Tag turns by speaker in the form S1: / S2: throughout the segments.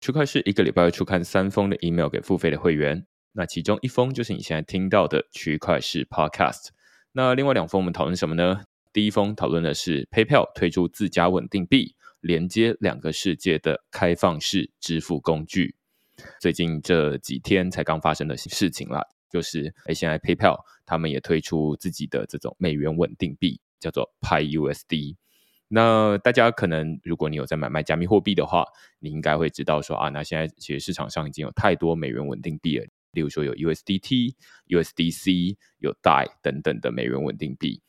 S1: 区块势一个礼拜会出刊三封的 email 给付费的会员，那其中一封就是你现在听到的区块势 Podcast。那另外两封我们讨论什么呢？第一封讨论的是 PayPal 推出自家稳定币，连接两个世界的开放式支付工具。最近这几天才刚发生的事情啦。就是诶，现在 PayPal 他们也推出自己的这种美元稳定币，叫做 PiUSD。那大家可能如果你有在买卖加密货币的话，你应该会知道说啊，那现在其实市场上已经有太多美元稳定币了，例如说有 USDT、USDC、有 DAI 等等的美元稳定币。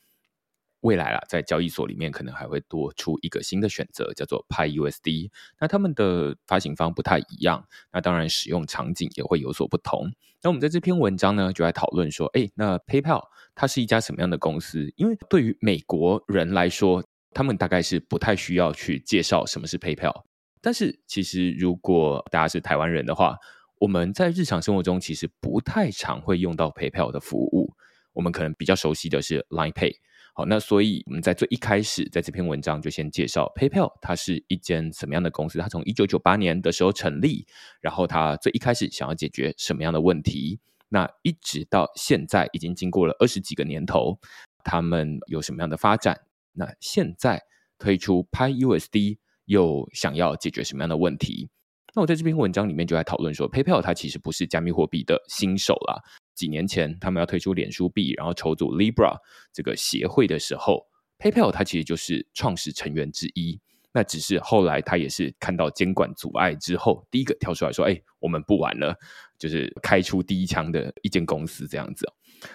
S1: 未来啊，在交易所里面可能还会多出一个新的选择，叫做 PiUSD。那他们的发行方不太一样，那当然使用场景也会有所不同。那我们在这篇文章呢，就来讨论说，哎，那 PayPal 它是一家什么样的公司？因为对于美国人来说，他们大概是不太需要去介绍什么是 PayPal。但是其实如果大家是台湾人的话，我们在日常生活中其实不太常会用到 PayPal 的服务。我们可能比较熟悉的是 Line Pay。好，那所以我们在最一开始，在这篇文章就先介绍 PayPal，它是一间什么样的公司？它从一九九八年的时候成立，然后它最一开始想要解决什么样的问题？那一直到现在已经经过了二十几个年头，他们有什么样的发展？那现在推出 PyUSD 又想要解决什么样的问题？那我在这篇文章里面就来讨论说，PayPal 它其实不是加密货币的新手啦。几年前，他们要推出脸书币，然后筹组 Libra 这个协会的时候，PayPal 它其实就是创始成员之一。那只是后来他也是看到监管阻碍之后，第一个跳出来说：“哎，我们不玩了。”就是开出第一枪的一间公司这样子。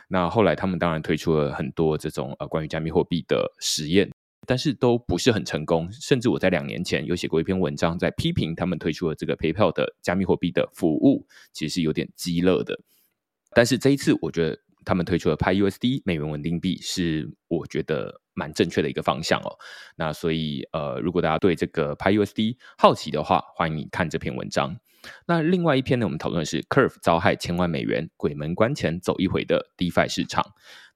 S1: 那后来他们当然推出了很多这种呃关于加密货币的实验，但是都不是很成功。甚至我在两年前有写过一篇文章，在批评他们推出了这个 PayPal 的加密货币的服务，其实是有点鸡肋的。但是这一次，我觉得他们推出了 PyUSD 美元稳定币是我觉得蛮正确的一个方向哦。那所以呃，如果大家对这个 PyUSD 好奇的话，欢迎你看这篇文章。那另外一篇呢，我们讨论的是 Curve 遭害千万美元，鬼门关前走一回的 DeFi 市场。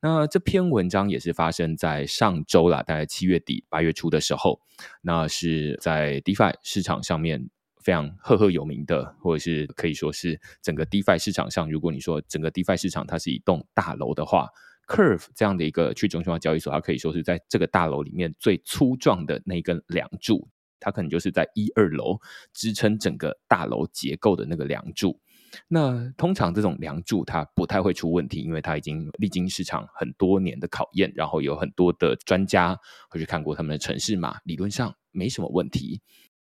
S1: 那这篇文章也是发生在上周啦，大概七月底八月初的时候，那是在 DeFi 市场上面。非常赫赫有名的，或者是可以说是整个 DeFi 市场上，如果你说整个 DeFi 市场它是一栋大楼的话，Curve 这样的一个去中心化交易所，它可以说是在这个大楼里面最粗壮的那根梁柱，它可能就是在一二楼支撑整个大楼结构的那个梁柱。那通常这种梁柱它不太会出问题，因为它已经历经市场很多年的考验，然后有很多的专家会去看过他们的城市嘛，理论上没什么问题。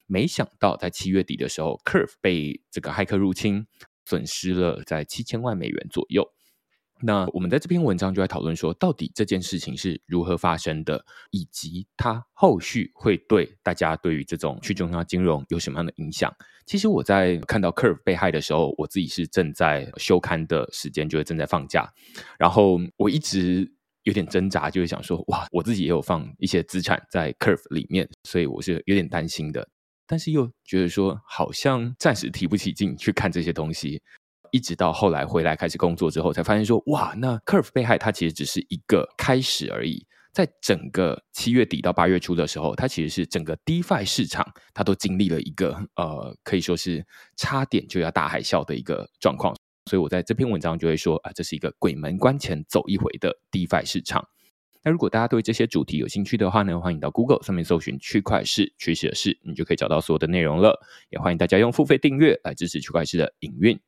S1: 没想到在七月底的时候，Curve 被这个骇客入侵，损失了在七千万美元左右。那我们在这篇文章就在讨论说，到底这件事情是如何发生的，以及它后续会对大家对于这种去中心化金融有什么样的影响。其实我在看到 Curve 被害的时候，我自己是正在休刊的时间，就是正在放假，然后我一直有点挣扎，就是想说，哇，我自己也有放一些资产在 Curve 里面，所以我是有点担心的。但是又觉得说，好像暂时提不起劲去看这些东西，一直到后来回来开始工作之后，才发现说，哇，那 Curve 被害它其实只是一个开始而已。在整个七月底到八月初的时候，它其实是整个 DeFi 市场它都经历了一个呃，可以说是差点就要大海啸的一个状况。所以我在这篇文章就会说啊，这是一个鬼门关前走一回的 DeFi 市场。那如果大家对这些主题有兴趣的话呢，欢迎到 Google 上面搜寻区块势趋势的势，你就可以找到所有的内容了。也欢迎大家用付费订阅来支持区块势的营运。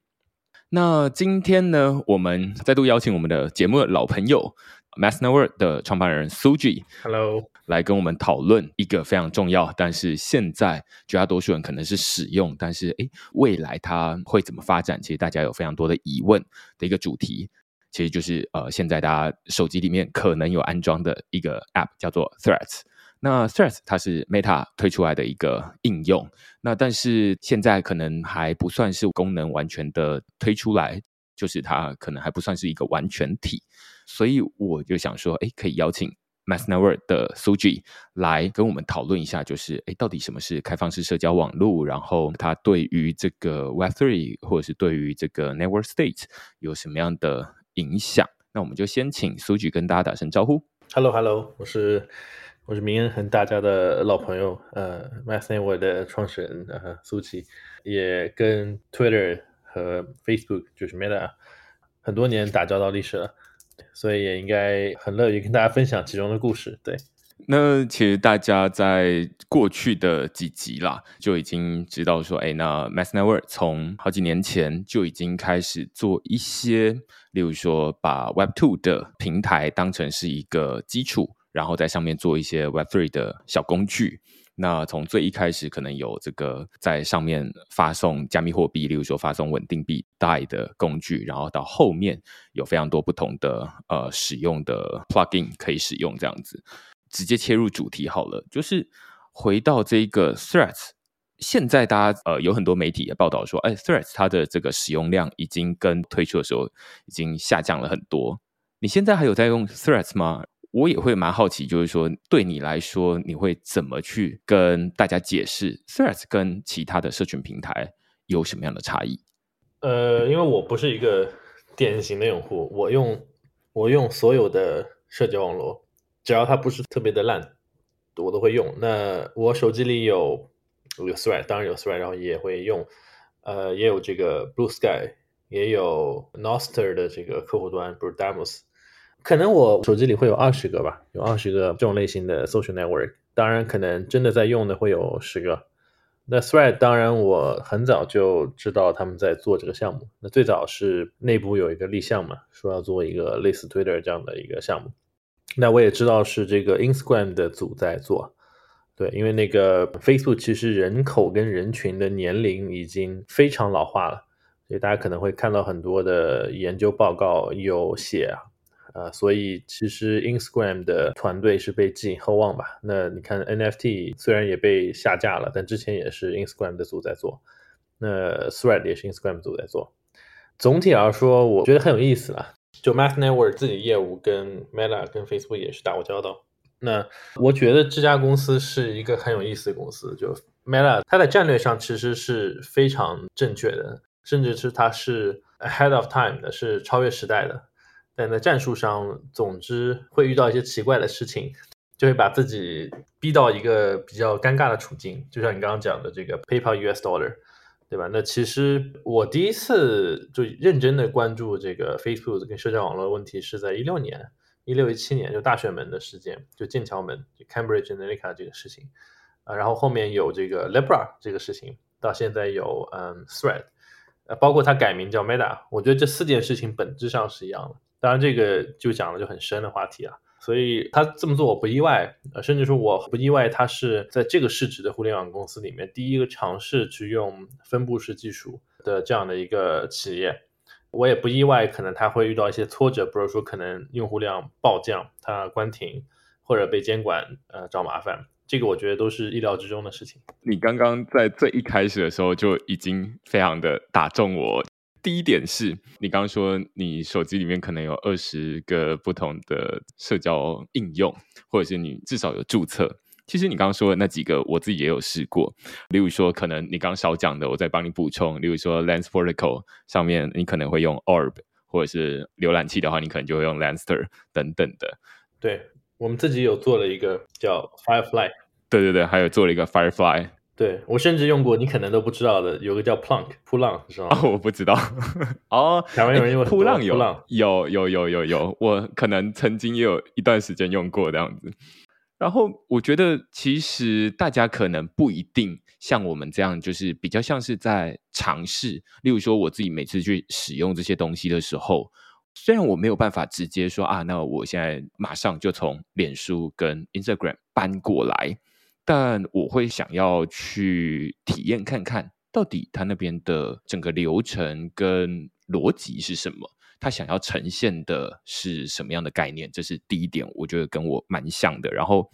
S1: 那今天呢，我们再度邀请我们的节目的老朋友 Messner 的创办人 Suji，Hello，来跟我们讨论一个非常重要，但是现在绝大多数人可能是使用，但是诶，未来它会怎么发展？其实大家有非常多的疑问的一个主题。其实就是呃，现在大家手机里面可能有安装的一个 App，叫做 Threads。那 Threads 它是 Meta 推出来的一个应用，那但是现在可能还不算是功能完全的推出来，就是它可能还不算是一个完全体。所以我就想说，哎，可以邀请 Mass Network 的 Suji 来跟我们讨论一下，就是哎，到底什么是开放式社交网络？然后它对于这个 Web3 或者是对于这个 Network State 有什么样的影响，那我们就先请 Suji 跟大家打声招呼。
S2: Hello，Hello，hello, 我是我是明恩，和大家的老朋友，呃，MassNetwork 的创始人，呃，Suji，也跟 Twitter 和 Facebook 就是 Meta 很多年打交道历史了，所以也应该很乐于跟大家分享其中的故事，对。
S1: 那其实大家在过去的几集啦，就已经知道说，哎，那 MassNetwork 从好几年前就已经开始做一些，例如说把 Web Two 的平台当成是一个基础，然后在上面做一些 Web Three 的小工具。那从最一开始可能有这个在上面发送加密货币，例如说发送稳定币贷的工具，然后到后面有非常多不同的呃使用的 Plugin 可以使用这样子。直接切入主题好了，就是回到这个 Threads，现在大家呃有很多媒体也报道说，哎，Threads 它的这个使用量已经跟推出的时候已经下降了很多。你现在还有在用 Threads 吗？我也会蛮好奇，就是说对你来说，你会怎么去跟大家解释 Threads 跟其他的社群平台有什么样的差异？
S2: 呃，因为我不是一个典型的用户，我用我用所有的社交网络。只要它不是特别的烂，我都会用。那我手机里有有 Thread，当然有 Thread，然后也会用，呃，也有这个 Blue Sky，也有 Nostr 的这个客户端，不是 Demos。可能我手机里会有二十个吧，有二十个这种类型的 Social Network。当然，可能真的在用的会有十个。那 Thread，当然我很早就知道他们在做这个项目。那最早是内部有一个立项嘛，说要做一个类似 Twitter 这样的一个项目。那我也知道是这个 Instagram 的组在做，对，因为那个 Facebook 其实人口跟人群的年龄已经非常老化了，所以大家可能会看到很多的研究报告有写啊，呃，所以其实 Instagram 的团队是被寄予厚望吧。那你看 NFT 虽然也被下架了，但之前也是 Instagram 的组在做，那 Thread 也是 Instagram 组在做。总体来说，我觉得很有意思了。就 Messner 自己业务跟 Meta 跟 Facebook 也是打过交道。那我觉得这家公司是一个很有意思的公司。就 Meta 它在战略上其实是非常正确的，甚至是它是 ahead of time 的，是超越时代的。但在战术上，总之会遇到一些奇怪的事情，就会把自己逼到一个比较尴尬的处境。就像你刚刚讲的这个 PayPal US Dollar。对吧？那其实我第一次就认真的关注这个 Facebook 跟社交网络问题是在一六年、一六一七年，就大选门的事件，就剑桥门，就 Cambridge Analytica 这个事情，啊，然后后面有这个 Libra 这个事情，到现在有嗯 Thread，呃，包括它改名叫 Meta，我觉得这四件事情本质上是一样的。当然这个就讲了就很深的话题啊。所以他这么做我不意外，呃，甚至说我不意外，他是在这个市值的互联网公司里面第一个尝试去用分布式技术的这样的一个企业。我也不意外，可能他会遇到一些挫折，比如说可能用户量暴降，他关停或者被监管，呃，找麻烦。这个我觉得都是意料之中的事情。
S1: 你刚刚在最一开始的时候就已经非常的打中我。第一点是你刚刚说你手机里面可能有二十个不同的社交应用，或者是你至少有注册。其实你刚刚说的那几个，我自己也有试过。例如说，可能你刚刚少讲的，我再帮你补充。例如说，Lens Vertical 上面你可能会用 Orb，或者是浏览器的话，你可能就会用 Lanster 等等的。
S2: 对，我们自己有做了一个叫 Firefly。
S1: 对对对，还有做了一个 Firefly。
S2: 对，我甚至用过，你可能都不知道的，有个叫 Plunk 扑浪，是吗？
S1: 哦，我不知道。哦，
S2: 台湾有人用
S1: 扑浪有有有有有有，我可能曾经也有一段时间用过这样子。然后我觉得，其实大家可能不一定像我们这样，就是比较像是在尝试。例如说，我自己每次去使用这些东西的时候，虽然我没有办法直接说啊，那我现在马上就从脸书跟 Instagram 搬过来。但我会想要去体验看看，到底他那边的整个流程跟逻辑是什么，他想要呈现的是什么样的概念，这是第一点，我觉得跟我蛮像的。然后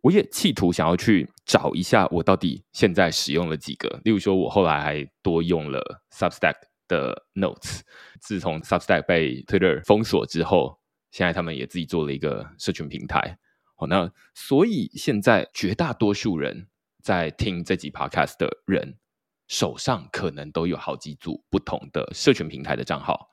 S1: 我也企图想要去找一下，我到底现在使用了几个，例如说，我后来还多用了 Substack 的 Notes。自从 Substack 被 Twitter 封锁之后，现在他们也自己做了一个社群平台。那所以现在绝大多数人在听这集 podcast 的人手上可能都有好几组不同的社群平台的账号。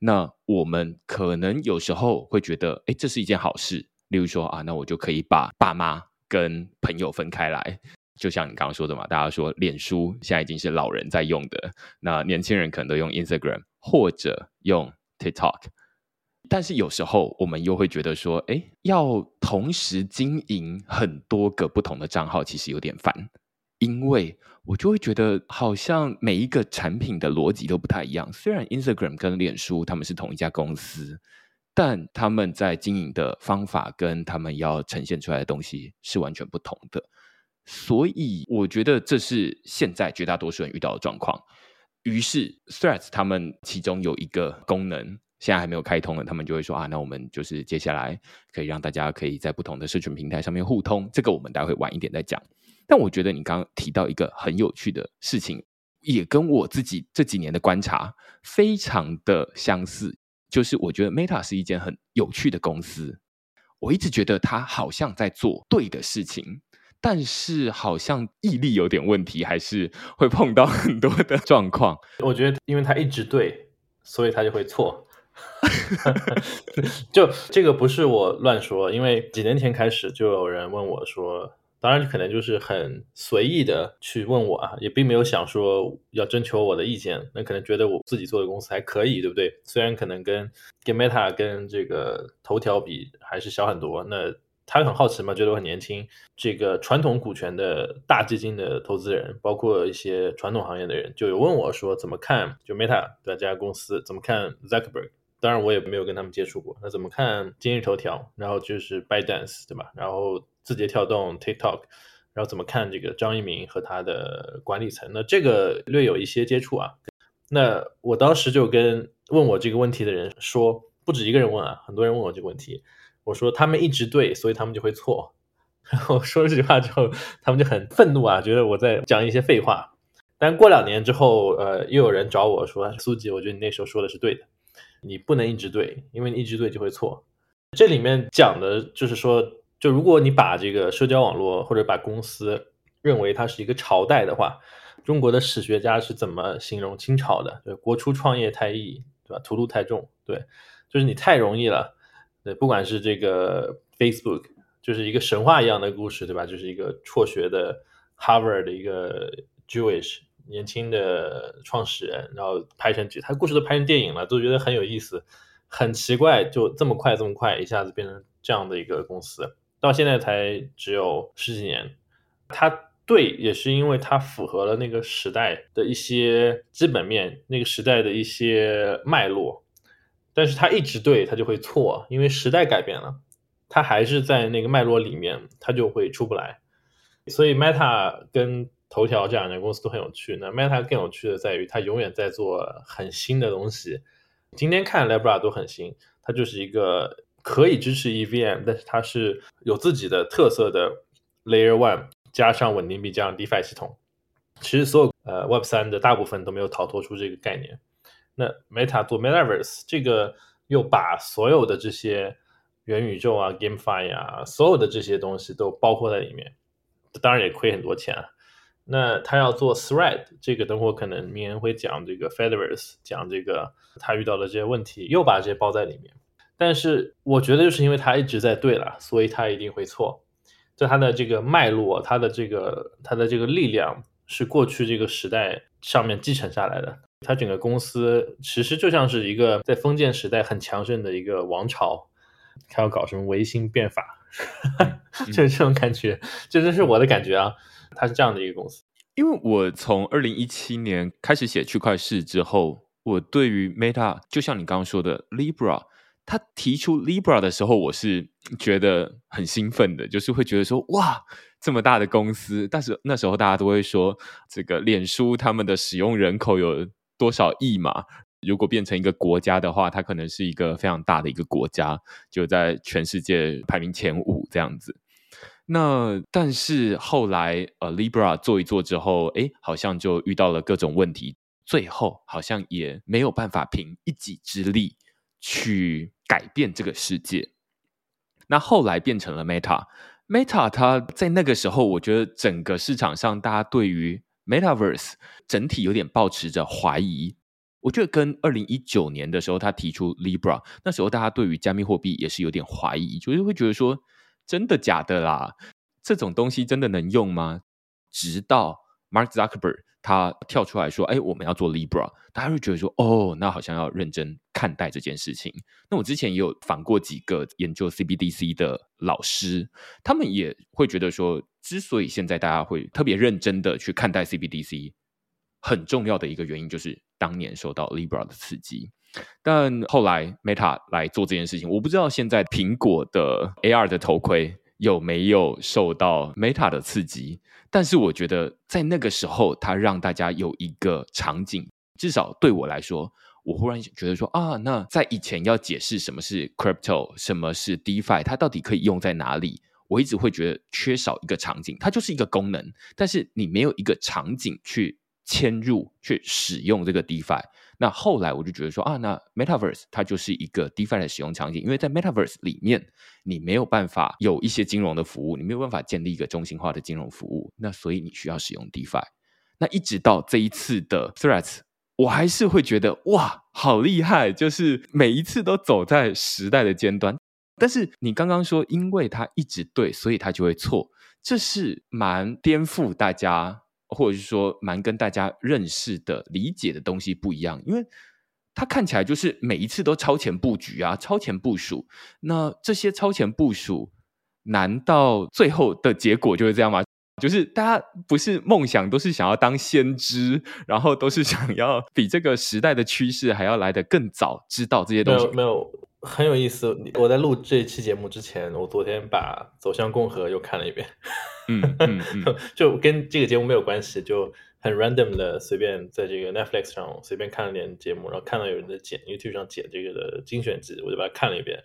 S1: 那我们可能有时候会觉得，哎，这是一件好事。例如说啊，那我就可以把爸妈跟朋友分开来。就像你刚刚说的嘛，大家说脸书现在已经是老人在用的，那年轻人可能都用 Instagram 或者用 TikTok。但是有时候我们又会觉得说，哎，要同时经营很多个不同的账号，其实有点烦，因为我就会觉得好像每一个产品的逻辑都不太一样。虽然 Instagram 跟脸书他们是同一家公司，但他们在经营的方法跟他们要呈现出来的东西是完全不同的。所以我觉得这是现在绝大多数人遇到的状况。于是 Threads 他们其中有一个功能。现在还没有开通的，他们就会说啊，那我们就是接下来可以让大家可以在不同的社群平台上面互通。这个我们待会晚一点再讲。但我觉得你刚刚提到一个很有趣的事情，也跟我自己这几年的观察非常的相似，就是我觉得 Meta 是一间很有趣的公司。我一直觉得它好像在做对的事情，但是好像毅力有点问题，还是会碰到很多的 状况。
S2: 我觉得，因为它一直对，所以它就会错。就这个不是我乱说，因为几年前开始就有人问我说，当然可能就是很随意的去问我啊，也并没有想说要征求我的意见，那可能觉得我自己做的公司还可以，对不对？虽然可能跟跟 Meta 跟这个头条比还是小很多，那他很好奇嘛，觉得我很年轻，这个传统股权的大基金的投资人，包括一些传统行业的人，就有问我说怎么看就 Meta 这家公司，怎么看 Zuckerberg。当然，我也没有跟他们接触过。那怎么看今日头条？然后就是 Bydance，对吧？然后字节跳动、TikTok，然后怎么看这个张一鸣和他的管理层？那这个略有一些接触啊。那我当时就跟问我这个问题的人说，不止一个人问啊，很多人问我这个问题。我说他们一直对，所以他们就会错。然后说了这句话之后，他们就很愤怒啊，觉得我在讲一些废话。但过两年之后，呃，又有人找我说，苏吉，我觉得你那时候说的是对的。你不能一直对，因为你一直对就会错。这里面讲的就是说，就如果你把这个社交网络或者把公司认为它是一个朝代的话，中国的史学家是怎么形容清朝的？对，国初创业太易，对吧？屠戮太重，对，就是你太容易了。对，不管是这个 Facebook，就是一个神话一样的故事，对吧？就是一个辍学的 Harvard 的一个 Jewish。年轻的创始人，然后拍成剧，他故事都拍成电影了，都觉得很有意思，很奇怪，就这么快这么快，一下子变成这样的一个公司，到现在才只有十几年。它对，也是因为它符合了那个时代的一些基本面，那个时代的一些脉络。但是它一直对，它就会错，因为时代改变了，它还是在那个脉络里面，它就会出不来。所以 Meta 跟头条这两家公司都很有趣，那 Meta 更有趣的在于它永远在做很新的东西。今天看 Libra 都很新，它就是一个可以支持 EVM，但是它是有自己的特色的 Layer One 加上稳定币加上 DeFi 系统。其实所有呃 Web 三的大部分都没有逃脱出这个概念。那 Meta 做 Metaverse 这个又把所有的这些元宇宙啊、GameFi 啊，所有的这些东西都包括在里面，当然也亏很多钱啊。那他要做 Thread，这个等会可能明年会讲这个 Fediverse，讲这个他遇到的这些问题，又把这些包在里面。但是我觉得就是因为他一直在对了，所以他一定会错。就他的这个脉络，他的这个他的这个力量是过去这个时代上面继承下来的。他整个公司其实就像是一个在封建时代很强盛的一个王朝，他要搞什么维新变法，就是这种感觉，这就是我的感觉啊。他是这样的一个公司。
S1: 因为我从二零一七年开始写区块势之后，我对于 Meta 就像你刚刚说的 Libra，他提出 Libra 的时候，我是觉得很兴奋的，就是会觉得说哇。这么大的公司，但是那时候大家都会说，这个脸书他们的使用人口有多少亿嘛？如果变成一个国家的话，它可能是一个非常大的一个国家，就在全世界排名前五这样子。那但是后来呃，Libra 做一做之后，哎，好像就遇到了各种问题，最后好像也没有办法凭一己之力去改变这个世界。那后来变成了 Meta。Meta，它在那个时候，我觉得整个市场上大家对于 Metaverse 整体有点抱持着怀疑。我觉得跟二零一九年的时候他提出 Libra，那时候大家对于加密货币也是有点怀疑，就是会觉得说真的假的啦，这种东西真的能用吗？直到 Mark Zuckerberg。他跳出来说：“哎，我们要做 Libra。”大家会觉得说：“哦，那好像要认真看待这件事情。”那我之前也有访过几个研究 CBDC 的老师，他们也会觉得说，之所以现在大家会特别认真的去看待 CBDC，很重要的一个原因就是当年受到 Libra 的刺激。但后来 Meta 来做这件事情，我不知道现在苹果的 AR 的头盔有没有受到 Meta 的刺激。但是我觉得，在那个时候，它让大家有一个场景，至少对我来说，我忽然觉得说啊，那在以前要解释什么是 crypto，什么是 DeFi，它到底可以用在哪里？我一直会觉得缺少一个场景，它就是一个功能，但是你没有一个场景去嵌入、去使用这个 DeFi。那后来我就觉得说啊，那 Metaverse 它就是一个 DeFi 的使用场景，因为在 Metaverse 里面，你没有办法有一些金融的服务，你没有办法建立一个中心化的金融服务，那所以你需要使用 DeFi。那一直到这一次的 Threads，我还是会觉得哇，好厉害，就是每一次都走在时代的尖端。但是你刚刚说，因为它一直对，所以它就会错，这是蛮颠覆大家。或者是说，蛮跟大家认识的、理解的东西不一样，因为它看起来就是每一次都超前布局啊、超前部署。那这些超前部署，难道最后的结果就是这样吗？就是大家不是梦想，都是想要当先知，然后都是想要比这个时代的趋势还要来得更早知道这些东西。
S2: 没有，很有意思。我在录这期节目之前，我昨天把《走向共和》又看了一遍。嗯嗯嗯，就跟这个节目没有关系，就很 random 的随便在这个 Netflix 上随便看了点节目，然后看到有人在剪 YouTube 上剪这个的精选集，我就把它看了一遍。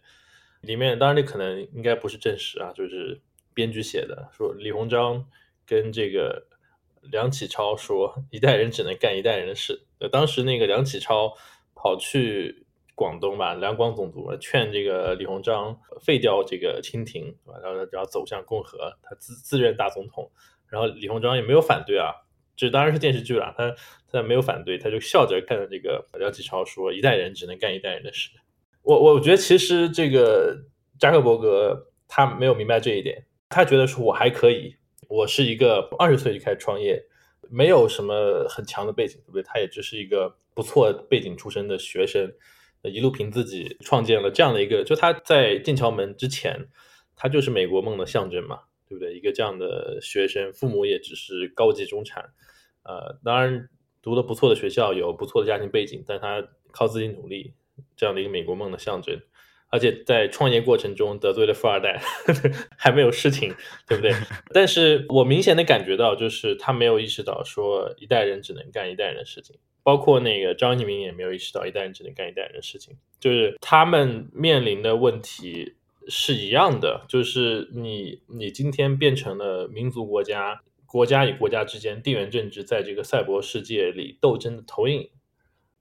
S2: 里面当然这可能应该不是正史啊，就是编剧写的，说李鸿章跟这个梁启超说，一代人只能干一代人的事。当时那个梁启超跑去。广东吧，两广总督劝这个李鸿章废掉这个清廷，然后然后走向共和，他自自任大总统，然后李鸿章也没有反对啊，这当然是电视剧了，他他没有反对，他就笑着看着这个梁启超说：“一代人只能干一代人的事。”我我觉得其实这个扎克伯格他没有明白这一点，他觉得说我还可以，我是一个二十岁就开始创业，没有什么很强的背景，对不对？他也只是一个不错背景出身的学生。一路凭自己创建了这样的一个，就他在剑桥门之前，他就是美国梦的象征嘛，对不对？一个这样的学生，父母也只是高级中产，呃，当然读了不错的学校，有不错的家庭背景，但他靠自己努力，这样的一个美国梦的象征，而且在创业过程中得罪了富二代，呵 呵还没有事情，对不对？但是我明显的感觉到，就是他没有意识到说一代人只能干一代人的事情。包括那个张一鸣也没有意识到一代人只能干一代人的事情，就是他们面临的问题是一样的，就是你你今天变成了民族国家，国家与国家之间地缘政治在这个赛博世界里斗争的投影，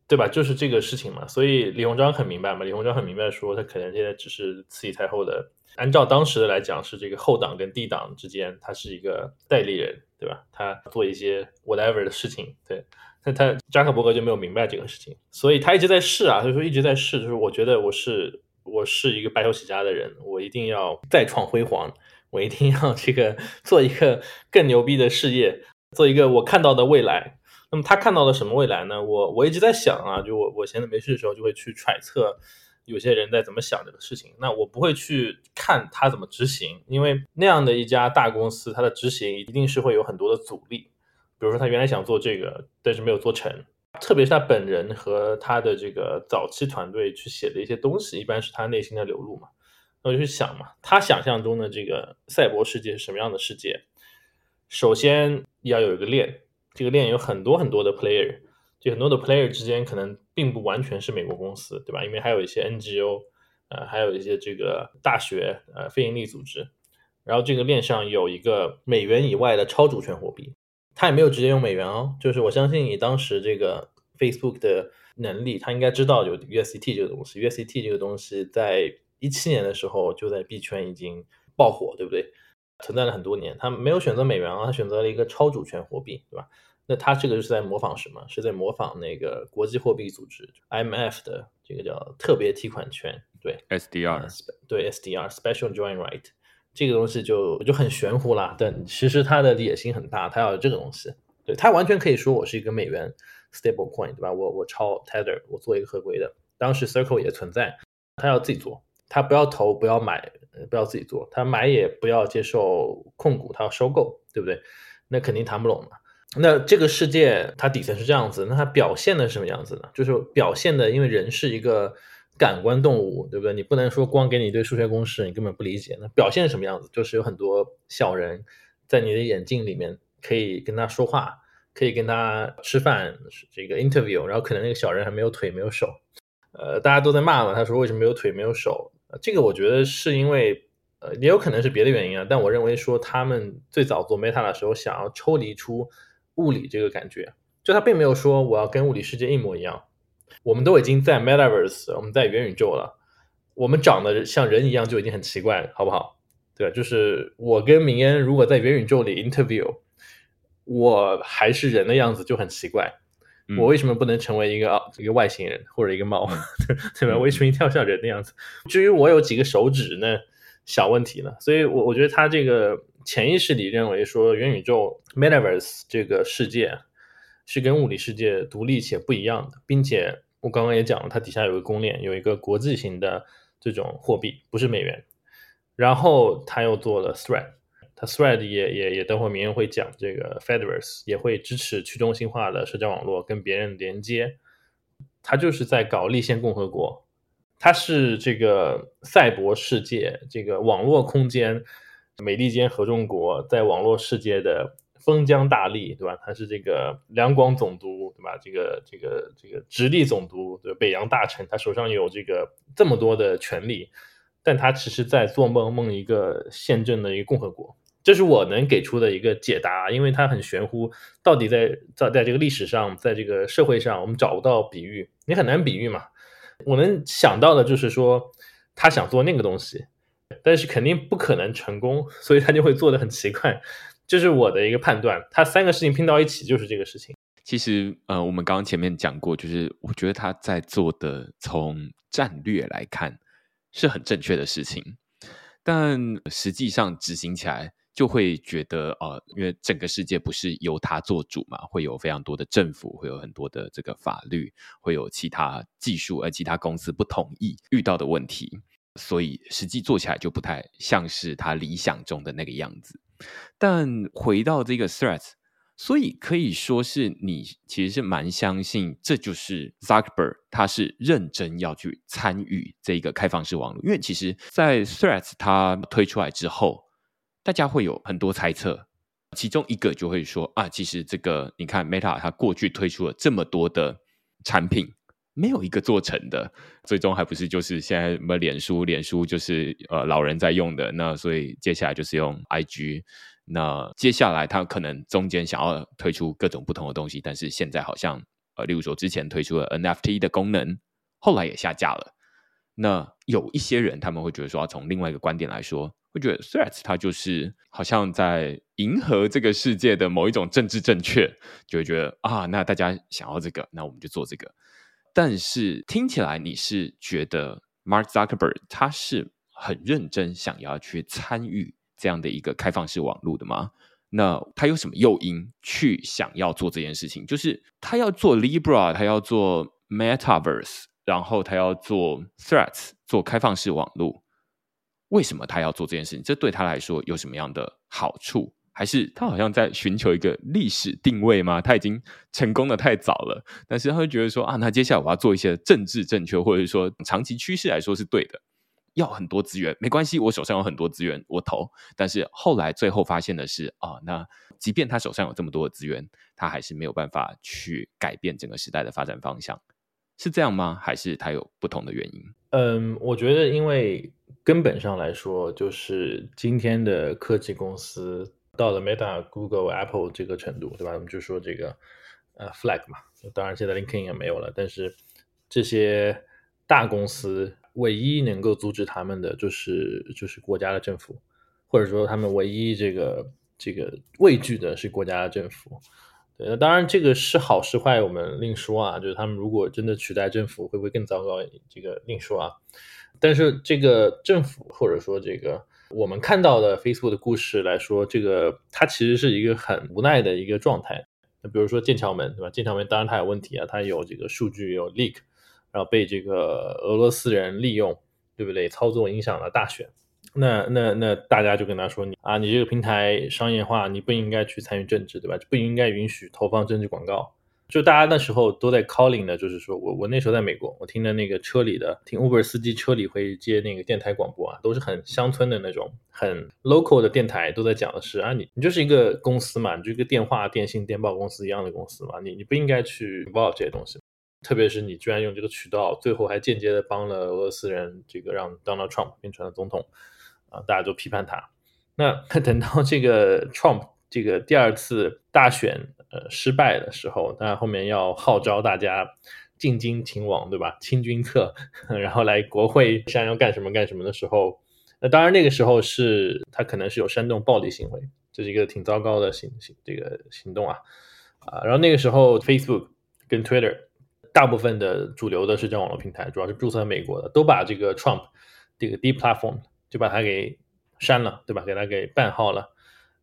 S2: 对吧？就是这个事情嘛。所以李鸿章很明白嘛，李鸿章很明白说他可能现在只是慈禧太后的，按照当时的来讲是这个后党跟帝党之间，他是一个代理人，对吧？他做一些 whatever 的事情，对。那他扎克伯格就没有明白这个事情，所以他一直在试啊，所以说一直在试。就是我觉得我是我是一个白手起家的人，我一定要再创辉煌，我一定要这个做一个更牛逼的事业，做一个我看到的未来。那么他看到了什么未来呢？我我一直在想啊，就我我闲着没事的时候就会去揣测有些人在怎么想这个事情。那我不会去看他怎么执行，因为那样的一家大公司，它的执行一定是会有很多的阻力。比如说他原来想做这个，但是没有做成。特别是他本人和他的这个早期团队去写的一些东西，一般是他内心的流露嘛。那我就去想嘛，他想象中的这个赛博世界是什么样的世界？首先要有一个链，这个链有很多很多的 player，就很多的 player 之间可能并不完全是美国公司，对吧？因为还有一些 NGO，呃，还有一些这个大学，呃，非营利组织。然后这个链上有一个美元以外的超主权货币。他也没有直接用美元哦，就是我相信以当时这个 Facebook 的能力，他应该知道有 USDT 这个东西。USDT 这个东西在一七年的时候就在币圈已经爆火，对不对？存在了很多年，他没有选择美元啊，他选择了一个超主权货币，对吧？那他这个就是在模仿什么？是在模仿那个国际货币组织 IMF 的这个叫特别提款权，对
S1: SDR，
S2: 对 SDR，Special Drawing Right。这个东西就就很玄乎了，但其实它的野心很大，它要这个东西，对，它完全可以说我是一个美元 stable coin，对吧？我我抄 Tether，我做一个合规的。当时 Circle 也存在，他要自己做，他不要投，不要买，不要自己做，他买也不要接受控股，他要收购，对不对？那肯定谈不拢嘛。那这个世界它底层是这样子，那它表现的什么样子呢？就是表现的，因为人是一个。感官动物，对不对？你不能说光给你一堆数学公式，你根本不理解。那表现什么样子？就是有很多小人在你的眼镜里面，可以跟他说话，可以跟他吃饭，这个 interview。然后可能那个小人还没有腿，没有手，呃，大家都在骂嘛。他说为什么没有腿，没有手？这个我觉得是因为，呃，也有可能是别的原因啊。但我认为说他们最早做 Meta 的时候，想要抽离出物理这个感觉，就他并没有说我要跟物理世界一模一样。我们都已经在 Metaverse，我们在元宇宙了。我们长得像人一样就已经很奇怪了，好不好？对，就是我跟明恩如果在元宇宙里 interview，我还是人的样子就很奇怪。嗯、我为什么不能成为一个一个外星人或者一个猫，对吧？为什么一定要像人的样子？至于我有几个手指呢？小问题了。所以我我觉得他这个潜意识里认为说元宇宙 Metaverse 这个世界是跟物理世界独立且不一样的，并且。我刚刚也讲了，它底下有个公链，有一个国际型的这种货币，不是美元。然后他又做了 Thread，他 Thread 也也也等会明天会讲这个 Fedverse 也会支持去中心化的社交网络跟别人连接。他就是在搞立宪共和国，他是这个赛博世界这个网络空间美利坚合众国在网络世界的。封疆大吏，对吧？他是这个两广总督，对吧？这个这个这个直隶总督，对北洋大臣，他手上有这个这么多的权力，但他其实在做梦，梦一个宪政的一个共和国。这是我能给出的一个解答，因为它很玄乎，到底在在在这个历史上，在这个社会上，我们找不到比喻，你很难比喻嘛。我能想到的就是说，他想做那个东西，但是肯定不可能成功，所以他就会做得很奇怪。这是我的一个判断，他三个事情拼到一起就是这个事情。
S1: 其实，呃，我们刚刚前面讲过，就是我觉得他在做的，从战略来看是很正确的事情，但实际上执行起来就会觉得，呃，因为整个世界不是由他做主嘛，会有非常多的政府，会有很多的这个法律，会有其他技术，而其他公司不同意遇到的问题，所以实际做起来就不太像是他理想中的那个样子。但回到这个 Threads，所以可以说是你其实是蛮相信，这就是 Zuckerberg 他是认真要去参与这个开放式网络。因为其实，在 Threads 它推出来之后，大家会有很多猜测，其中一个就会说啊，其实这个你看 Meta 它过去推出了这么多的产品。没有一个做成的，最终还不是就是现在什么脸书，脸书就是呃老人在用的，那所以接下来就是用 IG，那接下来他可能中间想要推出各种不同的东西，但是现在好像呃，例如说之前推出了 NFT 的功能，后来也下架了。那有一些人他们会觉得说，从另外一个观点来说，会觉得 Threads 它就是好像在迎合这个世界的某一种政治正确，就会觉得啊，那大家想要这个，那我们就做这个。但是听起来你是觉得 Mark Zuckerberg 他是很认真想要去参与这样的一个开放式网络的吗？那他有什么诱因去想要做这件事情？就是他要做 Libra，他要做 Metaverse，然后他要做 Threads，做开放式网络。为什么他要做这件事情？这对他来说有什么样的好处？还是他好像在寻求一个历史定位吗？他已经成功的太早了，但是他会觉得说啊，那接下来我要做一些政治正确，或者说长期趋势来说是对的，要很多资源没关系，我手上有很多资源，我投。但是后来最后发现的是啊，那即便他手上有这么多的资源，他还是没有办法去改变整个时代的发展方向，是这样吗？还是他有不同的原因？
S2: 嗯，我觉得因为根本上来说，就是今天的科技公司。到了 Meta、Google、Apple 这个程度，对吧？我们就说这个呃 Flag 嘛，当然现在 LinkedIn 也没有了。但是这些大公司唯一能够阻止他们的，就是就是国家的政府，或者说他们唯一这个这个畏惧的是国家的政府。对，那当然这个是好是坏，我们另说啊。就是他们如果真的取代政府，会不会更糟糕？这个另说啊。但是这个政府或者说这个。我们看到的 Facebook 的故事来说，这个它其实是一个很无奈的一个状态。那比如说剑桥门，对吧？剑桥门当然它有问题啊，它有这个数据有 leak，然后被这个俄罗斯人利用，对不对？操纵影响了大选。那那那大家就跟他说你啊，你这个平台商业化，你不应该去参与政治，对吧？不应该允许投放政治广告。就大家那时候都在 calling 的，就是说我我那时候在美国，我听的那个车里的听 Uber 司机车里会接那个电台广播啊，都是很乡村的那种很 local 的电台，都在讲的是啊，你你就是一个公司嘛，你就一个电话、电信、电报公司一样的公司嘛，你你不应该去 involve 这些东西，特别是你居然用这个渠道，最后还间接的帮了俄罗斯人，这个让 Donald Trump 变成了总统啊，大家都批判他。那 等到这个 Trump 这个第二次大选。呃，失败的时候，那后面要号召大家进京勤王，对吧？清君侧，然后来国会想要干什么干什么的时候，那当然那个时候是他可能是有煽动暴力行为，这是一个挺糟糕的行行这个行动啊啊！然后那个时候，Facebook 跟 Twitter 大部分的主流的社交网络平台，主要是注册美国的，都把这个 Trump 这个 Deep Platform 就把它给删了，对吧？给它给 ban 号了。